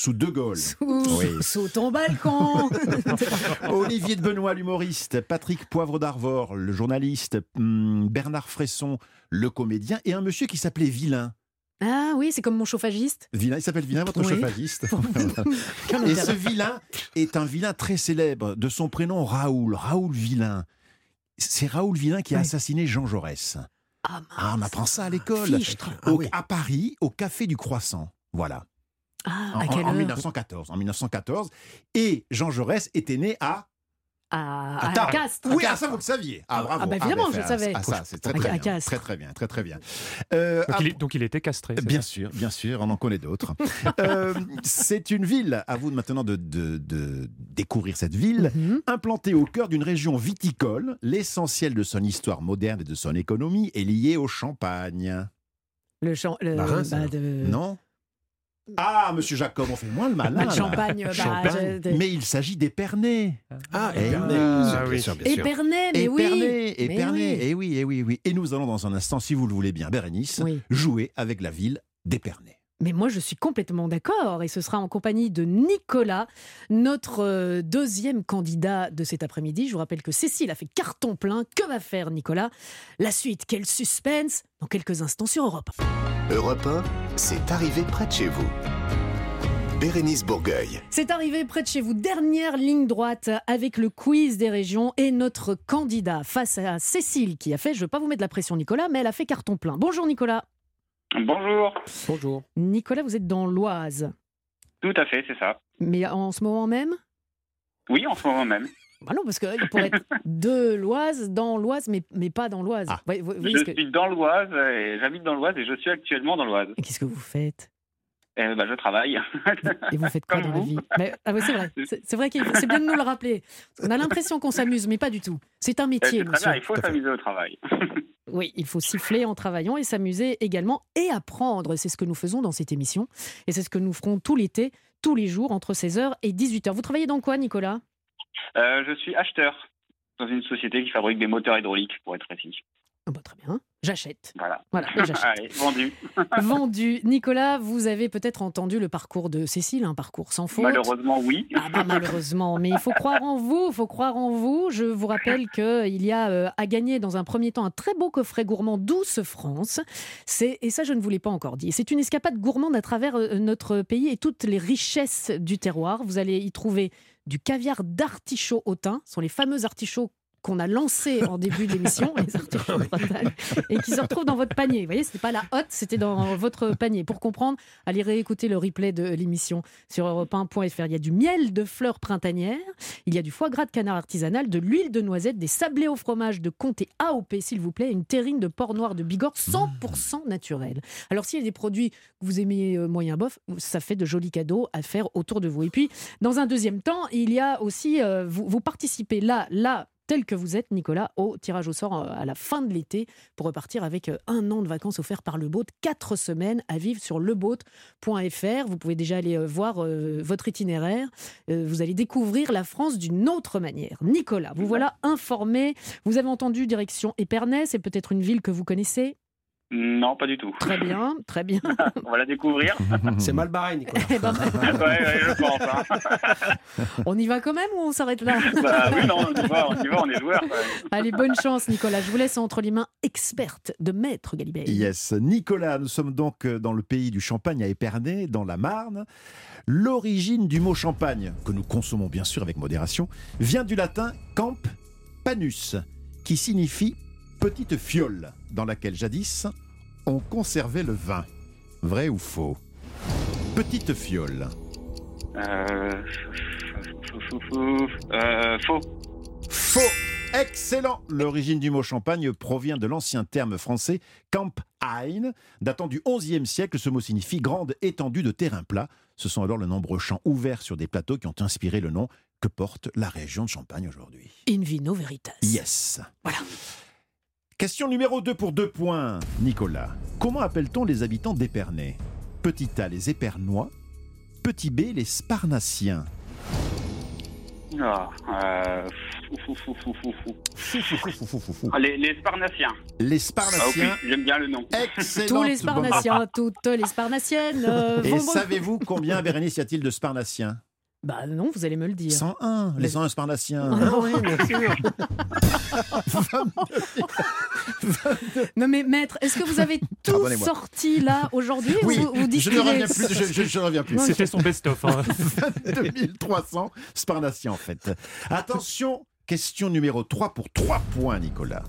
sous De Gaulle. Sous, Oui. sous ton balcon. Olivier de Benoît, l'humoriste, Patrick Poivre d'Arvor, le journaliste, hum, Bernard Fresson, le comédien, et un monsieur qui s'appelait Vilain. ah oui, c'est comme mon chauffagiste. Vilain, il s'appelle Vilain, votre Oui. chauffagiste. Et ce vilain est un vilain très célèbre, de son prénom Raoul, Raoul Vilain. C'est Raoul Vilain qui a Oui. assassiné Jean Jaurès. Ah, Ah, on apprend ça à l'école. Ah oui. À Paris, au Café du Croissant. Voilà. Ah, En, à en- quelle en heure 1914. En 1914. Et Jean Jaurès était né à. À, à. Castres. Oui, ah, ça vous le saviez. Ah, bravo. Ah, bah, évidemment, ben, je le ah, savais. Ah, ça, c'est très, À- très à bien. Castres. Très, très bien. Très, très bien. Euh, Donc, il, est- donc il était castré. Bien ça sûr, bien sûr, on en connaît d'autres. Euh, c'est une ville, à vous maintenant de, de- de découvrir cette ville, Mhm. implantée au cœur d'une région viticole. L'essentiel de son histoire moderne et de son économie est lié au champagne. Le champ. Le, Bah, bah, de- Non Ah, monsieur Jacob, on fait moins le malin. Pas de là. champagne, bah, Champagne. je- Mais il s'agit d'Épernay. Ah, Eh Épernay. oui. Ah oui. Épernay, mais oui. Épernay, Mais Épernay. oui. Eh oui, eh oui, oui. Et nous allons dans un instant, si vous le voulez bien, Bérénice, Oui. jouer avec la ville d'Épernay. Mais moi, je suis complètement d'accord. Et ce sera en compagnie de Nicolas, notre euh, deuxième candidat de cet après-midi. Je vous rappelle que Cécile a fait carton plein. Que va faire Nicolas? La suite, quel suspense Dans quelques instants sur Europe. Europe 1, c'est arrivé près de chez vous. Bérénice Bourgueil. C'est arrivé près de chez vous. Dernière ligne droite avec le quiz des régions et notre candidat face à Cécile qui a fait, je ne veux pas vous mettre la pression Nicolas, mais elle a fait carton plein. Bonjour Nicolas. Bonjour. Bonjour. Nicolas, vous êtes dans l'Oise. Tout à fait, c'est ça. Mais en ce moment même? Oui, en ce moment même. Bah non, parce qu'il pourrait être de l'Oise, dans l'Oise, mais, mais pas dans l'Oise. Ah. Vous vous Je que- suis dans l'Oise, et j'habite dans l'Oise et je suis actuellement dans l'Oise. Et Qu'est-ce que vous faites? Je travaille. Et vous faites quoi Comme dans la vie? Mais- ah C'est vrai, c'est c'est vrai qu'il faut- c'est bien de nous le rappeler. On a l'impression qu'on s'amuse, mais pas du tout. C'est un Eh, métier, monsieur. bien, il faut s'amuser au travail. Oui, il faut siffler en travaillant et s'amuser également et apprendre. C'est ce que nous faisons dans cette émission. Et c'est ce que nous ferons tout l'été, tous les jours, entre 16h et 18h. Vous travaillez dans quoi, Nicolas? Euh, je suis acheteur dans une société qui fabrique des moteurs hydrauliques, pour être précis. Ah bah, Très bien. J'achète. Voilà. Voilà. Allez, vendu. Vendu. Nicolas, vous avez peut-être entendu le parcours de Cécile, un parcours sans faute. Malheureusement, oui. Ah bah, malheureusement, mais il faut croire en vous, il faut croire en vous. Je vous rappelle qu'il y a euh, à gagner dans un premier temps un très beau coffret gourmand Douce France. C'est et ça je ne vous l'ai pas encore dit. C'est une escapade gourmande à travers euh, notre pays et toutes les richesses du terroir. Vous allez y trouver du caviar d'artichaut au thym, ce sont les fameux artichauts qu'on a lancés en début d'émission, les artichauts de Bretagne, et qui se retrouvent dans votre panier. Vous voyez, c'était pas la hotte, c'était dans votre panier. Pour comprendre, allez réécouter le replay de l'émission sur europe1.fr. Il y a du miel de fleurs printanières, il y a du foie gras de canard artisanal, de l'huile de noisette, des sablés au fromage de comté AOP, s'il vous plaît, et une terrine de porc noir de Bigorre 100% naturel. Alors, s'il y a des produits que vous aimez euh, moyen bof, ça fait de jolis cadeaux à faire autour de vous. Et puis, dans un deuxième temps, il y a aussi, euh, vous, vous participez là, là, tel que vous êtes, Nicolas, au tirage au sort euh, à la fin de l'été pour repartir avec euh, un an de vacances offerts par Le Boat, quatre semaines à vivre sur leboat.fr. Vous pouvez déjà aller euh, voir votre itinéraire. Vous allez découvrir la France d'une autre manière. Nicolas, vous voilà informé. Vous avez entendu direction Épernay, c'est peut-être une ville que vous connaissez. Non, pas du tout. Très bien, très bien. On va la découvrir. C'est mal barré, Nicolas. Eh ben, ouais, ouais, je pense. hein. on y va quand même ou on s'arrête là? Bah oui, non, on y va, on y va, on est joueurs. Allez, bonne chance, Nicolas. Je vous laisse entre les mains expertes de Maître Galibert. Yes. Nicolas, nous sommes donc euh, dans le pays du champagne à Épernay, dans la Marne. L'origine du mot champagne, que nous consommons bien sûr avec modération, vient du latin camp panus, qui signifie petite fiole, dans laquelle jadis on conservait le vin. Vrai ou faux? Petite fiole. Euh, fou, fou, fou, euh, faux. Faux Excellent L'origine du mot champagne provient de l'ancien terme français camp ein, datant du XIe siècle. Ce mot signifie grande étendue de terrain plat. Ce sont alors les nombreux champs ouverts sur des plateaux qui ont inspiré le nom que porte la région de Champagne aujourd'hui. In vino veritas. Yes Question numéro 2 pour deux points, Nicolas. Comment appelle-t-on les habitants d'Épernay? Petit A, les Épernois. Petit B, les Sparnaciens. Ah, euh, fou, fou, fou, fou, fou, fou. Ah, Les, les Sparnaciens. Les Ah, Sparnaciens. oui, j'aime bien le nom. Excellente Tous les Sparnaciens, toutes les Sparnaciennes. euh, Et savez-vous combien, Bérénice, y a-t il de Sparnaciens? Bah non, vous allez me le dire. 101, les 101 Sparnaciens. Ah oui, bien sûr. Non mais maître, est-ce que vous avez tout sorti là aujourd'hui? Oui, ou vous, vous je ne reviens plus. Je, je- je ne reviens plus. Non, C'était son best-of. hein. 2300 Sparnaciens en fait. Attention, question numéro 3 pour 3 points, Nicolas.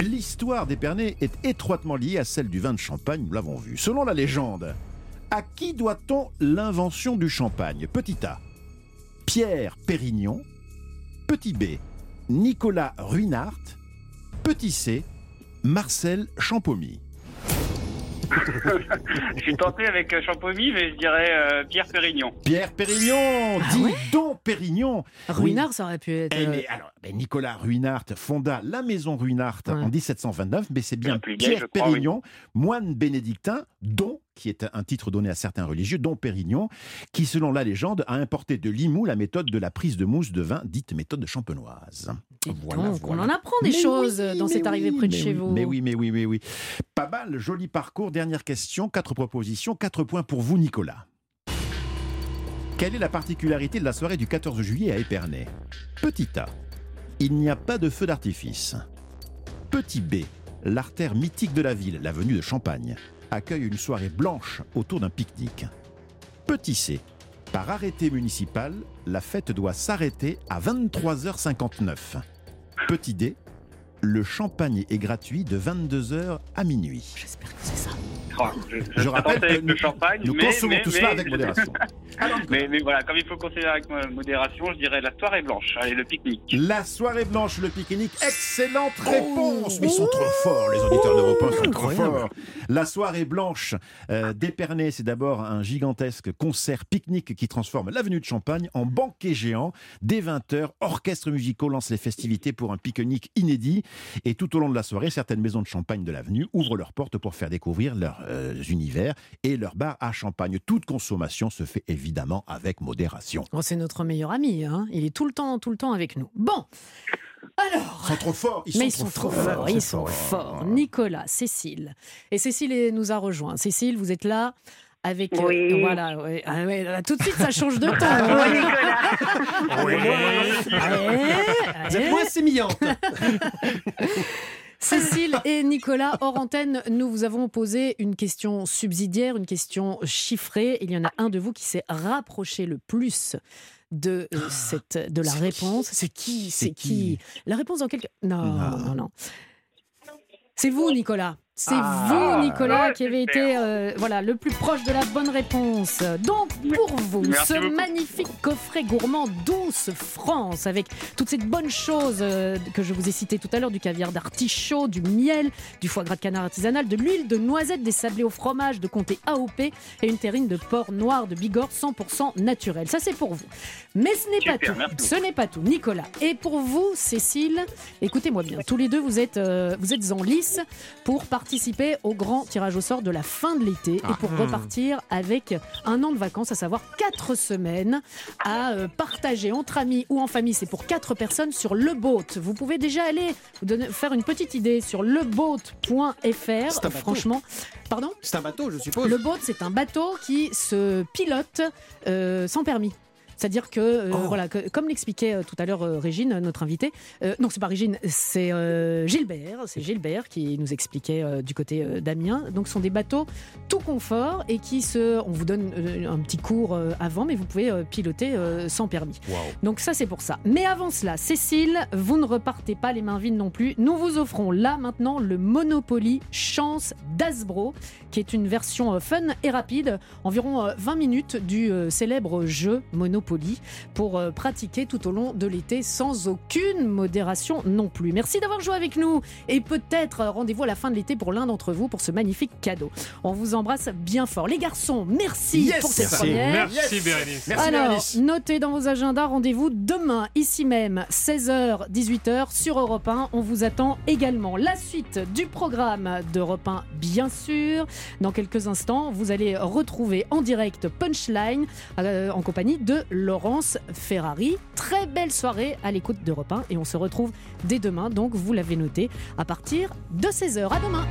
L'histoire d'Épernay est étroitement liée à celle du vin de champagne, nous l'avons vu. Selon la légende, à qui doit-on l'invention du champagne? Petit A, Pierre Pérignon. Petit B, Nicolas Ruinart. Petit C, Marcel Champomy. je suis tenté avec euh, Champomy, mais je dirais euh, Pierre Pérignon. Pierre Pérignon, dis donc Pérignon. Ruinard, ça aurait pu être. Eh, euh, mais alors, ben, Nicolas Ruinart fonda la maison Ruinart en 1729, mais c'est bien Pierre je crois, oui. Pérignon, moine bénédictin, dont qui est un titre donné à certains religieux, dont Pérignon, qui, selon la légende, a importé de Limoux la méthode de la prise de mousse de vin, dite méthode champenoise. Voilà, Donc, voilà. on en apprend des Mais choses oui, dans mais cette arrivée oui, près de mais chez oui, vous. Mais oui, mais oui, mais oui. Pas mal, joli parcours. Dernière question, quatre propositions, quatre points pour vous, Nicolas. Quelle est la particularité de la soirée du 14 juillet à Épernay? Petit A, il n'y a pas de feu d'artifice. Petit B, l'artère mythique de la ville, l'avenue de Champagne, accueille une soirée blanche autour d'un pique-nique. Petit C, par arrêté municipal, la fête doit s'arrêter à 23h59. Petit D, le champagne est gratuit de 22h à minuit. J'espère que c'est ça. Oh, je, je, Je rappelle que le nous- champagne, nous mais, consommons mais- tout mais- cela avec modération. mais, mais voilà, comme il faut consommer avec mo- modération, je dirais la soirée blanche. Allez, le pique-nique. La soirée blanche, le pique-nique, excellente réponse Mais ils sont trop forts, les auditeurs d'Europe 1 sont trop forts La soirée blanche euh, d'Épernay, c'est d'abord un gigantesque concert pique-nique qui transforme l'avenue de Champagne en banquet géant. Dès 20h, orchestre musicaux lance les festivités pour un pique-nique inédit. Et tout au long de la soirée, certaines maisons de champagne de l'avenue ouvrent leurs portes pour faire découvrir leurs euh, univers et leurs bars à champagne. Toute consommation se fait évidemment avec modération. Oh, c'est notre meilleur ami, hein. il est tout le temps, tout le temps avec nous. Bon, alors. Ils sont trop forts ils Mais ils sont sont trop trop forts, forts, ils sont forts. Nicolas, Cécile. Et Cécile nous a rejoint. Cécile, vous êtes là avec. euh, Oui. voilà, ouais. Ah ouais, là, tout de suite, ça change de ton. Oui, Nicolas. Ouais, Vous êtes moins sémillante. Cécile et Nicolas, hors antenne, nous vous avons posé une question subsidiaire, une question chiffrée. Il y en a un de vous qui s'est rapproché le plus de euh, cette de la réponse. C'est qui C'est qui La réponse dans quelques non non non. C'est vous Nicolas. C'est Ah. vous Nicolas Ouais, qui avez été euh, voilà le plus proche de la bonne réponse. Donc pour vous Merci ce beaucoup. magnifique coffret gourmand douce France avec toutes ces bonnes choses euh, que je vous ai citées tout à l'heure du caviar d'artichaut, du miel, du foie gras de canard artisanal, de l'huile de noisette, des sablés au fromage de comté AOP et une terrine de porc noir de Bigorre 100% naturel. Ça c'est pour vous. Mais ce n'est pas tout. merci Ce n'est pas tout, Nicolas. Et pour vous, Cécile, écoutez-moi bien. Tous les deux, vous êtes, euh, vous êtes en lice pour participer au grand tirage au sort de la fin de l'été et pour repartir avec un an de vacances, à savoir quatre semaines à euh, partager entre amis ou en famille. C'est pour quatre personnes sur le boat. Vous pouvez déjà aller vous donner, faire une petite idée sur leboat.fr. C'est un bateau. Franchement, pardon. C'est un bateau, je suppose. Le boat, c'est un bateau qui se pilote euh, sans permis. C'est-à-dire que, euh, Oh. voilà, que- comme l'expliquait euh, tout à l'heure euh, Régine, notre invitée, non, c'est pas Régine, c'est Gilbert, c'est Gilbert qui nous expliquait du côté d'Amiens. Donc, ce sont des bateaux tout confort et qui se. On vous donne un petit cours avant, mais vous pouvez piloter sans permis. Donc, ça, c'est pour ça. Mais avant cela, Cécile, vous ne repartez pas les mains vides non plus. Nous vous offrons là maintenant le Monopoly Chance d'Asbro, qui est une version fun et rapide, environ euh, 20 minutes du célèbre jeu Monopoly, pour euh, pratiquer tout au long de l'été sans aucune modération non plus. Merci d'avoir joué avec nous et peut-être euh, rendez-vous à la fin de l'été pour l'un d'entre vous pour ce magnifique cadeau. On vous embrasse bien fort. Les garçons, merci Yes. pour cette Merci. première. Merci Bérénice. Merci, Alors, Bérénice. notez dans vos agendas, rendez-vous demain, ici même, 16h, 18h, sur Europe 1. On vous attend également. La suite du programme d'Europe 1, bien sûr. Dans quelques instants, vous allez retrouver en direct Punchline euh, en compagnie de Laurence Ferrari. Très belle soirée à l'écoute d'Europe 1 et on se retrouve dès demain, donc vous l'avez noté, à partir de 16h. À demain!